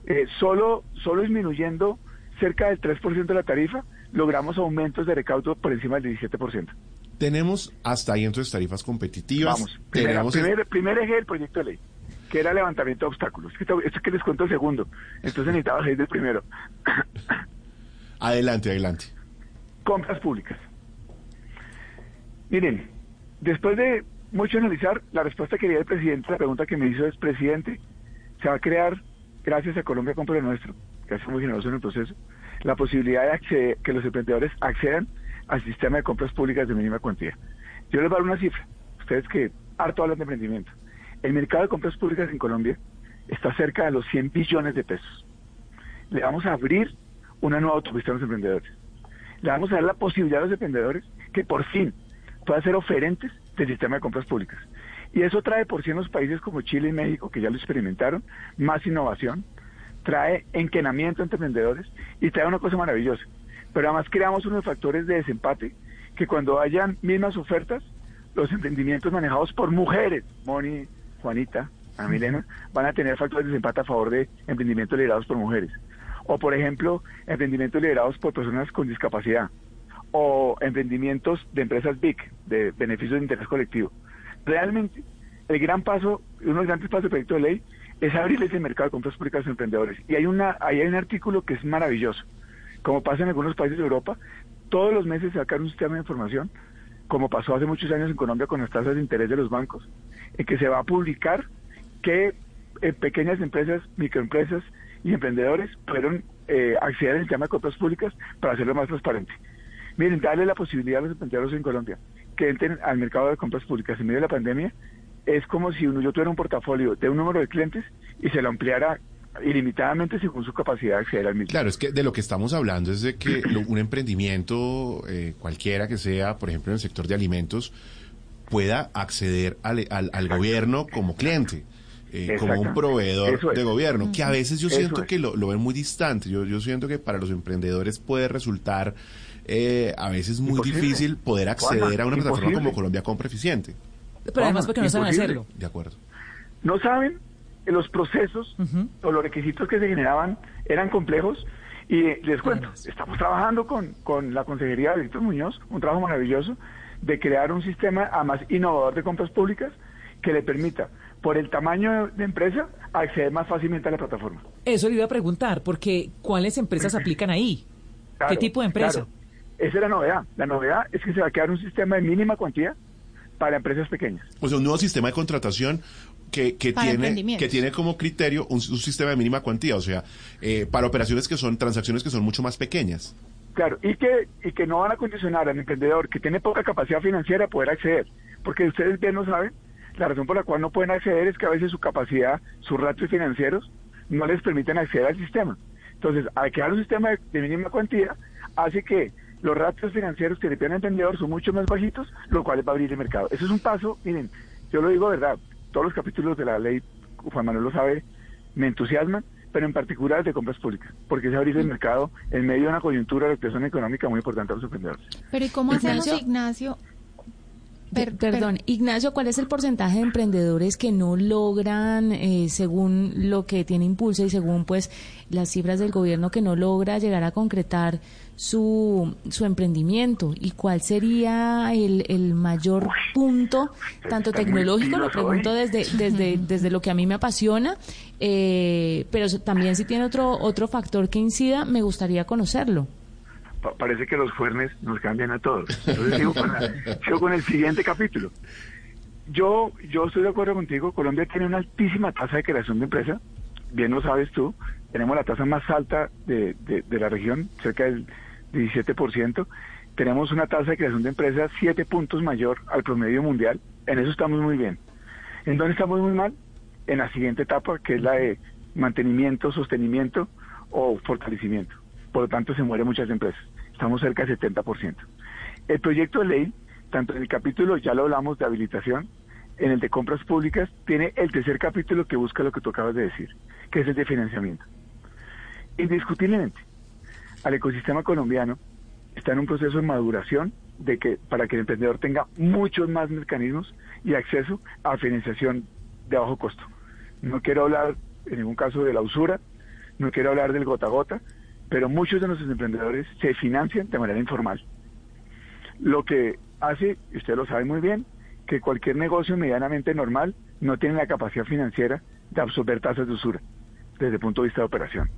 [SPEAKER 32] eh, solo, solo disminuyendo cerca del 3% de la tarifa, logramos aumentos de recaudo por encima del 17%.
[SPEAKER 29] Tenemos hasta ahí entonces tarifas competitivas.
[SPEAKER 32] Vamos, primer, primer eje del proyecto de ley, que era levantamiento de obstáculos. Esto es que les cuento el segundo, entonces necesitaba seis del primero.
[SPEAKER 29] adelante, adelante.
[SPEAKER 32] Compras públicas. Miren, después de mucho analizar, la respuesta que quería el presidente, la pregunta que me hizo es, presidente, se va a crear, gracias a Colombia Compra Nuestro, que ha sido muy generoso en el proceso, la posibilidad de que los emprendedores accedan al sistema de compras públicas de mínima cuantía. Yo les voy una cifra. Ustedes que harto hablan de emprendimiento. El mercado de compras públicas en Colombia está cerca de los 100 billones de pesos. Le vamos a abrir una nueva autopista a los emprendedores. Le vamos a dar la posibilidad a los emprendedores que por fin puedan ser oferentes del sistema de compras públicas. Y eso trae por sí en los países como Chile y México, que ya lo experimentaron, más innovación, trae enquenamiento entre emprendedores y trae una cosa maravillosa, pero además creamos unos factores de desempate que cuando hayan mismas ofertas, los emprendimientos manejados por mujeres, Moni, Juanita, a Milena, van a tener factores de desempate a favor de emprendimientos liderados por mujeres. O, por ejemplo, emprendimientos liderados por personas con discapacidad. O emprendimientos de empresas BIC, de beneficios de interés colectivo. Realmente, el gran paso, uno de los grandes pasos del proyecto de ley es abrir ese mercado de compras públicas a los emprendedores. Y hay, una, ahí hay un artículo que es maravilloso como pasa en algunos países de Europa, todos los meses sacar un sistema de información, como pasó hace muchos años en Colombia con las tasas de interés de los bancos, en que se va a publicar que eh, pequeñas empresas, microempresas y emprendedores fueron eh, acceder al sistema de compras públicas para hacerlo más transparente. Miren, darle la posibilidad a los emprendedores en Colombia que entren al mercado de compras públicas en medio de la pandemia es como si uno, yo tuviera un portafolio de un número de clientes y se lo ampliara ilimitadamente según su capacidad de acceder al mismo.
[SPEAKER 29] Claro, es que de lo que estamos hablando es de que un emprendimiento, eh, cualquiera que sea, por ejemplo en el sector de alimentos, pueda acceder al, al, gobierno como cliente. Eh, como un proveedor de gobierno, que a veces yo siento que lo, lo, ven muy distante. Yo, yo siento que para los emprendedores puede resultar eh, a veces muy difícil poder acceder a una plataforma como Colombia Compra Eficiente.
[SPEAKER 31] Pero además porque no saben hacerlo.
[SPEAKER 29] De acuerdo.
[SPEAKER 32] No saben los procesos o los requisitos que se generaban eran complejos y les cuento, estamos trabajando con, con la Consejería de Víctor Muñoz, un trabajo maravilloso de crear un sistema a más innovador de compras públicas que le permita, por el tamaño de empresa, acceder más fácilmente a la plataforma.
[SPEAKER 31] Eso le iba a preguntar, porque ¿cuáles empresas aplican ahí? ¿Qué tipo de empresa?
[SPEAKER 32] Esa es la novedad. La novedad es que se va a crear un sistema de mínima cuantía para empresas pequeñas.
[SPEAKER 29] O sea, un nuevo sistema de contratación que, que tiene, que tiene como criterio un, sistema de mínima cuantía, o sea, eh, para operaciones que son, transacciones que son mucho más pequeñas.
[SPEAKER 32] Claro, y que, y que no van a condicionar al emprendedor que tiene poca capacidad financiera a poder acceder, porque ustedes bien lo saben, la razón por la cual no pueden acceder es que a veces su capacidad, sus ratios financieros no les permiten acceder al sistema. Entonces, al crear un sistema de, mínima cuantía, hace que los ratios financieros que le piden al emprendedor son mucho más bajitos, lo cual va a abrir el mercado. Eso es un paso, miren, yo lo digo verdad, todos los capítulos de la ley, Juan Manuel lo sabe, me entusiasman, pero en particular de compras públicas, porque es abrir el mercado en medio de una coyuntura de presión económica muy importante a los emprendedores.
[SPEAKER 30] Pero ¿y cómo hacemos, Ignacio?
[SPEAKER 6] Perdón, Ignacio, ¿cuál es el porcentaje de emprendedores que no logran, eh, según lo que tiene Impulso y según pues las cifras del gobierno, que no logra llegar a concretar su, su emprendimiento y cuál sería el, el mayor punto, tanto tecnológico, lo pregunto desde, desde, desde lo que a mí me apasiona, eh, pero también si tiene otro, otro factor que incida, me gustaría conocerlo.
[SPEAKER 32] Parece que los jueves nos cambian a todos. Entonces digo con, con el siguiente capítulo. Yo, yo estoy de acuerdo contigo, Colombia tiene una altísima tasa de creación de empresa, bien lo sabes tú, tenemos la tasa más alta de, de, la región, cerca del 17%. Tenemos una tasa de creación de empresas siete puntos mayor al promedio mundial. En eso estamos muy bien. ¿En dónde estamos muy mal? En la siguiente etapa, que es la de mantenimiento, sostenimiento o fortalecimiento. Por lo tanto, se mueren muchas empresas. Estamos cerca del 70%. El proyecto de ley, tanto en el capítulo, ya lo hablamos de habilitación, en el de compras públicas, tiene el tercer capítulo que busca lo que tú acabas de decir, que es el de financiamiento. Indiscutiblemente, al ecosistema colombiano está en un proceso de maduración de que para que el emprendedor tenga muchos más mecanismos y acceso a financiación de bajo costo. No quiero hablar en ningún caso de la usura, no quiero hablar del gota a gota, pero muchos de nuestros emprendedores se financian de manera informal. Lo que hace, y usted lo sabe muy bien, que cualquier negocio medianamente normal no tiene la capacidad financiera de absorber tasas de usura desde el punto de vista de operación.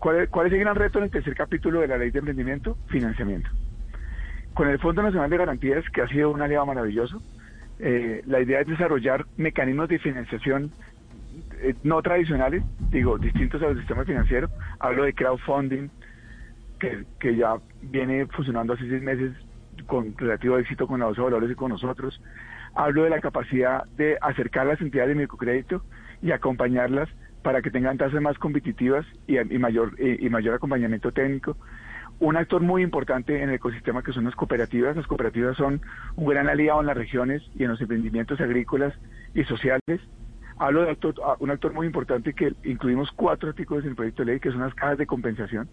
[SPEAKER 32] ¿Cuál es, ¿Cuál es el gran reto en el tercer capítulo de la ley de emprendimiento? Financiamiento. Con el Fondo Nacional de Garantías, que ha sido un aliado maravilloso, eh, la idea es desarrollar mecanismos de financiación eh, no tradicionales, digo, distintos al sistema financiero. Hablo de crowdfunding, que, que ya viene funcionando hace seis meses con relativo éxito con la bolsa de valores y con nosotros. Hablo de la capacidad de acercar las entidades de microcrédito y acompañarlas para que tengan tasas más competitivas y, mayor, y mayor acompañamiento técnico. Un actor muy importante en el ecosistema que son las cooperativas. Las cooperativas son un gran aliado en las regiones y en los emprendimientos agrícolas y sociales. Hablo de un actor muy importante que incluimos cuatro artículos en el proyecto de ley, que son las cajas de compensación.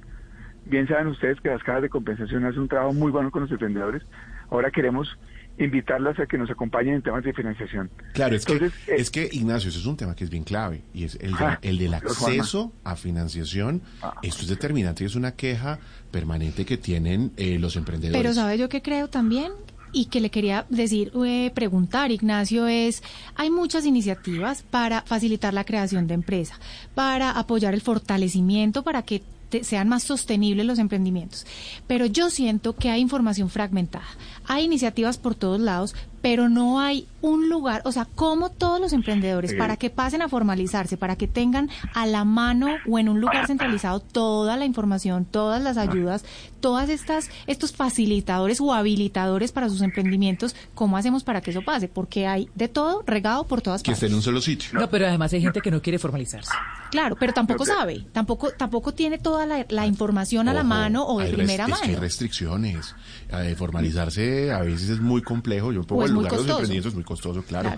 [SPEAKER 32] Bien saben ustedes que las cajas de compensación hacen un trabajo muy bueno con los emprendedores. Ahora queremos invitarlas a que nos acompañen en temas de financiación.
[SPEAKER 29] Claro, es, que, eh, es que, Ignacio, ese es un tema que es bien clave, y es el, ah, el del acceso a financiación. Ah. Esto es determinante y es una queja permanente que tienen eh, los emprendedores.
[SPEAKER 30] Pero ¿sabe yo qué creo también? Y que le quería decir, eh, preguntar, Ignacio, es, hay muchas iniciativas para facilitar la creación de empresa, para apoyar el fortalecimiento, para que sean más sostenibles los emprendimientos. Pero yo siento que hay información fragmentada. Hay iniciativas por todos lados, pero no hay un lugar, o sea, como todos los emprendedores, para que pasen a formalizarse, para que tengan a la mano o en un lugar centralizado toda la información, todas las ayudas, todas estas estos facilitadores o habilitadores para sus emprendimientos, ¿cómo hacemos para que eso pase? Porque hay de todo regado por todas
[SPEAKER 29] partes. Que esté en un solo sitio.
[SPEAKER 31] No, pero además hay gente que no quiere formalizarse.
[SPEAKER 30] Claro, pero tampoco sabe, tampoco tampoco tiene toda la, información a la mano o de primera mano.
[SPEAKER 29] hay restricciones. Eh, formalizarse a veces es muy complejo. Yo pongo el lugar de los emprendimientos es muy costoso, claro.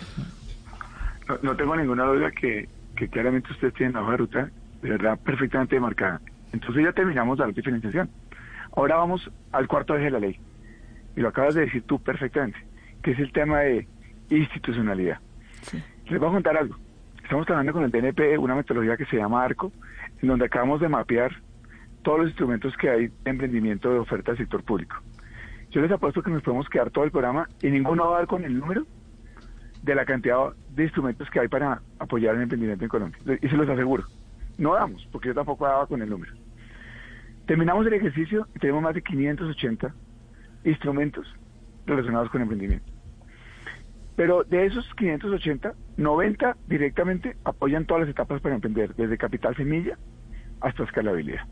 [SPEAKER 32] No, tengo ninguna duda que, que claramente ustedes tienen la hoja de ruta de verdad perfectamente marcada. Entonces ya terminamos la diferenciación. Ahora vamos al cuarto eje de la ley. Y lo acabas de decir tú perfectamente, que es el tema de institucionalidad. Les voy a contar algo. Estamos trabajando con el DNP una metodología que se llama ARCO, en donde acabamos de mapear todos los instrumentos que hay de emprendimiento de oferta del sector público. Yo les apuesto que nos podemos quedar todo el programa y ninguno va a dar con el número de la cantidad de instrumentos que hay para apoyar el emprendimiento en Colombia. Y se los aseguro. No damos, porque yo tampoco daba con el número. Terminamos el ejercicio y tenemos más de 580 instrumentos relacionados con emprendimiento. Pero de esos 580, 90 directamente apoyan todas las etapas para emprender, desde capital semilla hasta escalabilidad.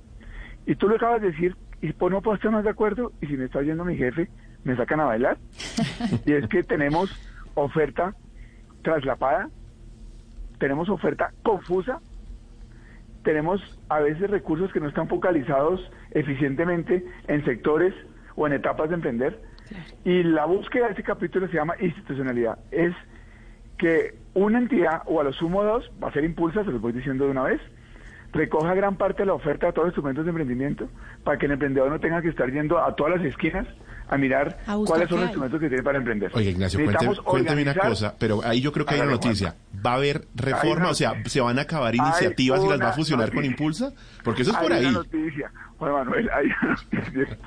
[SPEAKER 32] Y tú lo acabas de decir y pues no puedo estar más de acuerdo y si me está oyendo mi jefe me sacan a bailar. Y es que tenemos oferta traslapada tenemos oferta confusa tenemos a veces recursos que no están focalizados eficientemente en sectores o en etapas de emprender. Y la búsqueda de ese capítulo se llama institucionalidad. Es que una entidad o a lo sumo dos va a ser impulsa se los voy diciendo de una vez recoja gran parte de la oferta de todos los instrumentos de emprendimiento para que el emprendedor no tenga que estar yendo a todas las esquinas a mirar cuáles son los instrumentos que tiene para emprender.
[SPEAKER 29] Oye, Ignacio, cuénteme, una cosa, pero ahí yo creo que hay una noticia. ¿Va a haber reforma? O sea, ¿se van a acabar iniciativas y las va a fusionar con Impulsa? Porque eso es por ahí.
[SPEAKER 32] Una noticia, Juan Manuel, hay una noticia.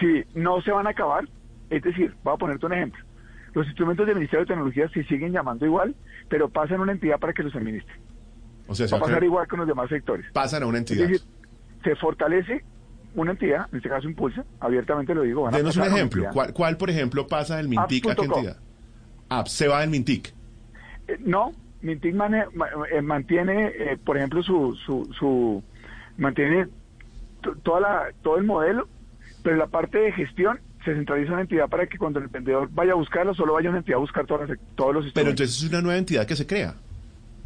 [SPEAKER 32] Sí, no se van a acabar. Es decir, voy a ponerte un ejemplo. Los instrumentos del Ministerio de Tecnología se siguen llamando igual, pero pasan a una entidad para que los administre. O sea, va a pasar igual con los demás sectores.
[SPEAKER 29] Pasan a una entidad.
[SPEAKER 32] se fortalece una entidad, en este caso Impulsa, abiertamente lo digo.
[SPEAKER 29] Denos un ejemplo. ¿Cuál, por ejemplo, pasa del Mintic a qué entidad? Se va del Mintic.
[SPEAKER 32] Eh, no, Mintic mane- ma- eh, mantiene, eh, por ejemplo, su, su, su mantiene toda la, todo el modelo, pero la parte de gestión se centraliza en una entidad para que cuando el vendedor vaya a buscarlo, solo vaya una entidad a buscar todas las- todos los
[SPEAKER 29] Pero
[SPEAKER 32] instrumentos.
[SPEAKER 29] entonces es una nueva entidad que se crea.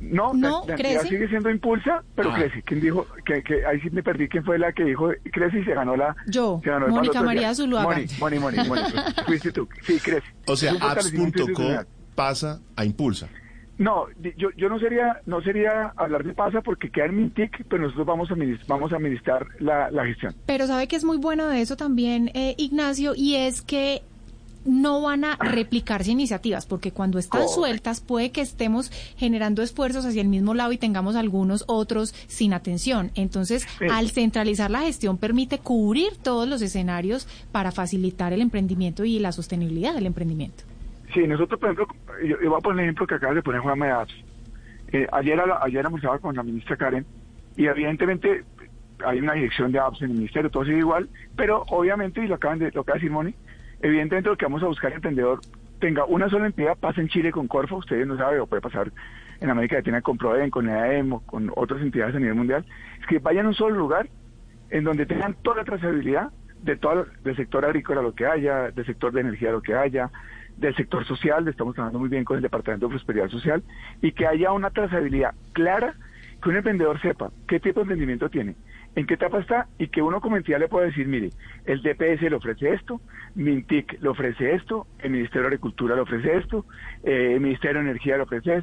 [SPEAKER 32] No,
[SPEAKER 30] No,
[SPEAKER 32] la, la entidad
[SPEAKER 30] crece.
[SPEAKER 32] sigue siendo impulsa, pero
[SPEAKER 29] Ah.
[SPEAKER 32] crece. ¿Quién dijo? Que, que ahí sí me perdí. ¿Quién fue la que dijo crece y se ganó la?
[SPEAKER 30] Yo,
[SPEAKER 32] se ganó el
[SPEAKER 30] Mónica? María Zuluaga.
[SPEAKER 32] Moni, Moni, Moni, Moni. Fuiste tú. Sí, crece.
[SPEAKER 29] O sea, apps.co pasa a Impulsa.
[SPEAKER 32] No, yo, yo no sería no sería hablar de pasa porque queda en Mintic, pero nosotros vamos a administrar, vamos a administrar la, la gestión.
[SPEAKER 30] Pero sabe que es muy bueno de eso también, eh, Ignacio, y es que no van a replicarse iniciativas, porque cuando están sueltas puede que estemos generando esfuerzos hacia el mismo lado y tengamos algunos otros sin atención. Entonces,
[SPEAKER 32] Sí.
[SPEAKER 30] al centralizar la gestión permite cubrir todos los escenarios para facilitar el emprendimiento y la sostenibilidad del emprendimiento.
[SPEAKER 32] Sí, nosotros, por ejemplo, yo, yo voy a poner el ejemplo que acabas de poner Juanma de Apps. Eh, ayer, a la- ayer almorzaba con la ministra Karen y evidentemente hay una dirección de apps en el ministerio, todo sigue igual, pero obviamente, y lo acaban de, lo acaba de decir Moni, evidentemente lo que vamos a buscar el emprendedor tenga una sola entidad, pasa en Chile con Corfo, ustedes no saben, o puede pasar en América Latina con Proden, con EAM, o con otras entidades a nivel mundial, es que vayan a un solo lugar en donde tengan toda la trazabilidad de todo del sector agrícola lo que haya, del sector de energía lo que haya, del sector social, estamos trabajando muy bien con el Departamento de Prosperidad Social, y que haya una trazabilidad clara, que un emprendedor sepa qué tipo de emprendimiento tiene, en qué etapa está, y que uno como entidad le pueda decir, mire, el DPS le ofrece esto, Mintic le ofrece esto, el Ministerio de Agricultura le ofrece esto, eh, el Ministerio de Energía le ofrece esto,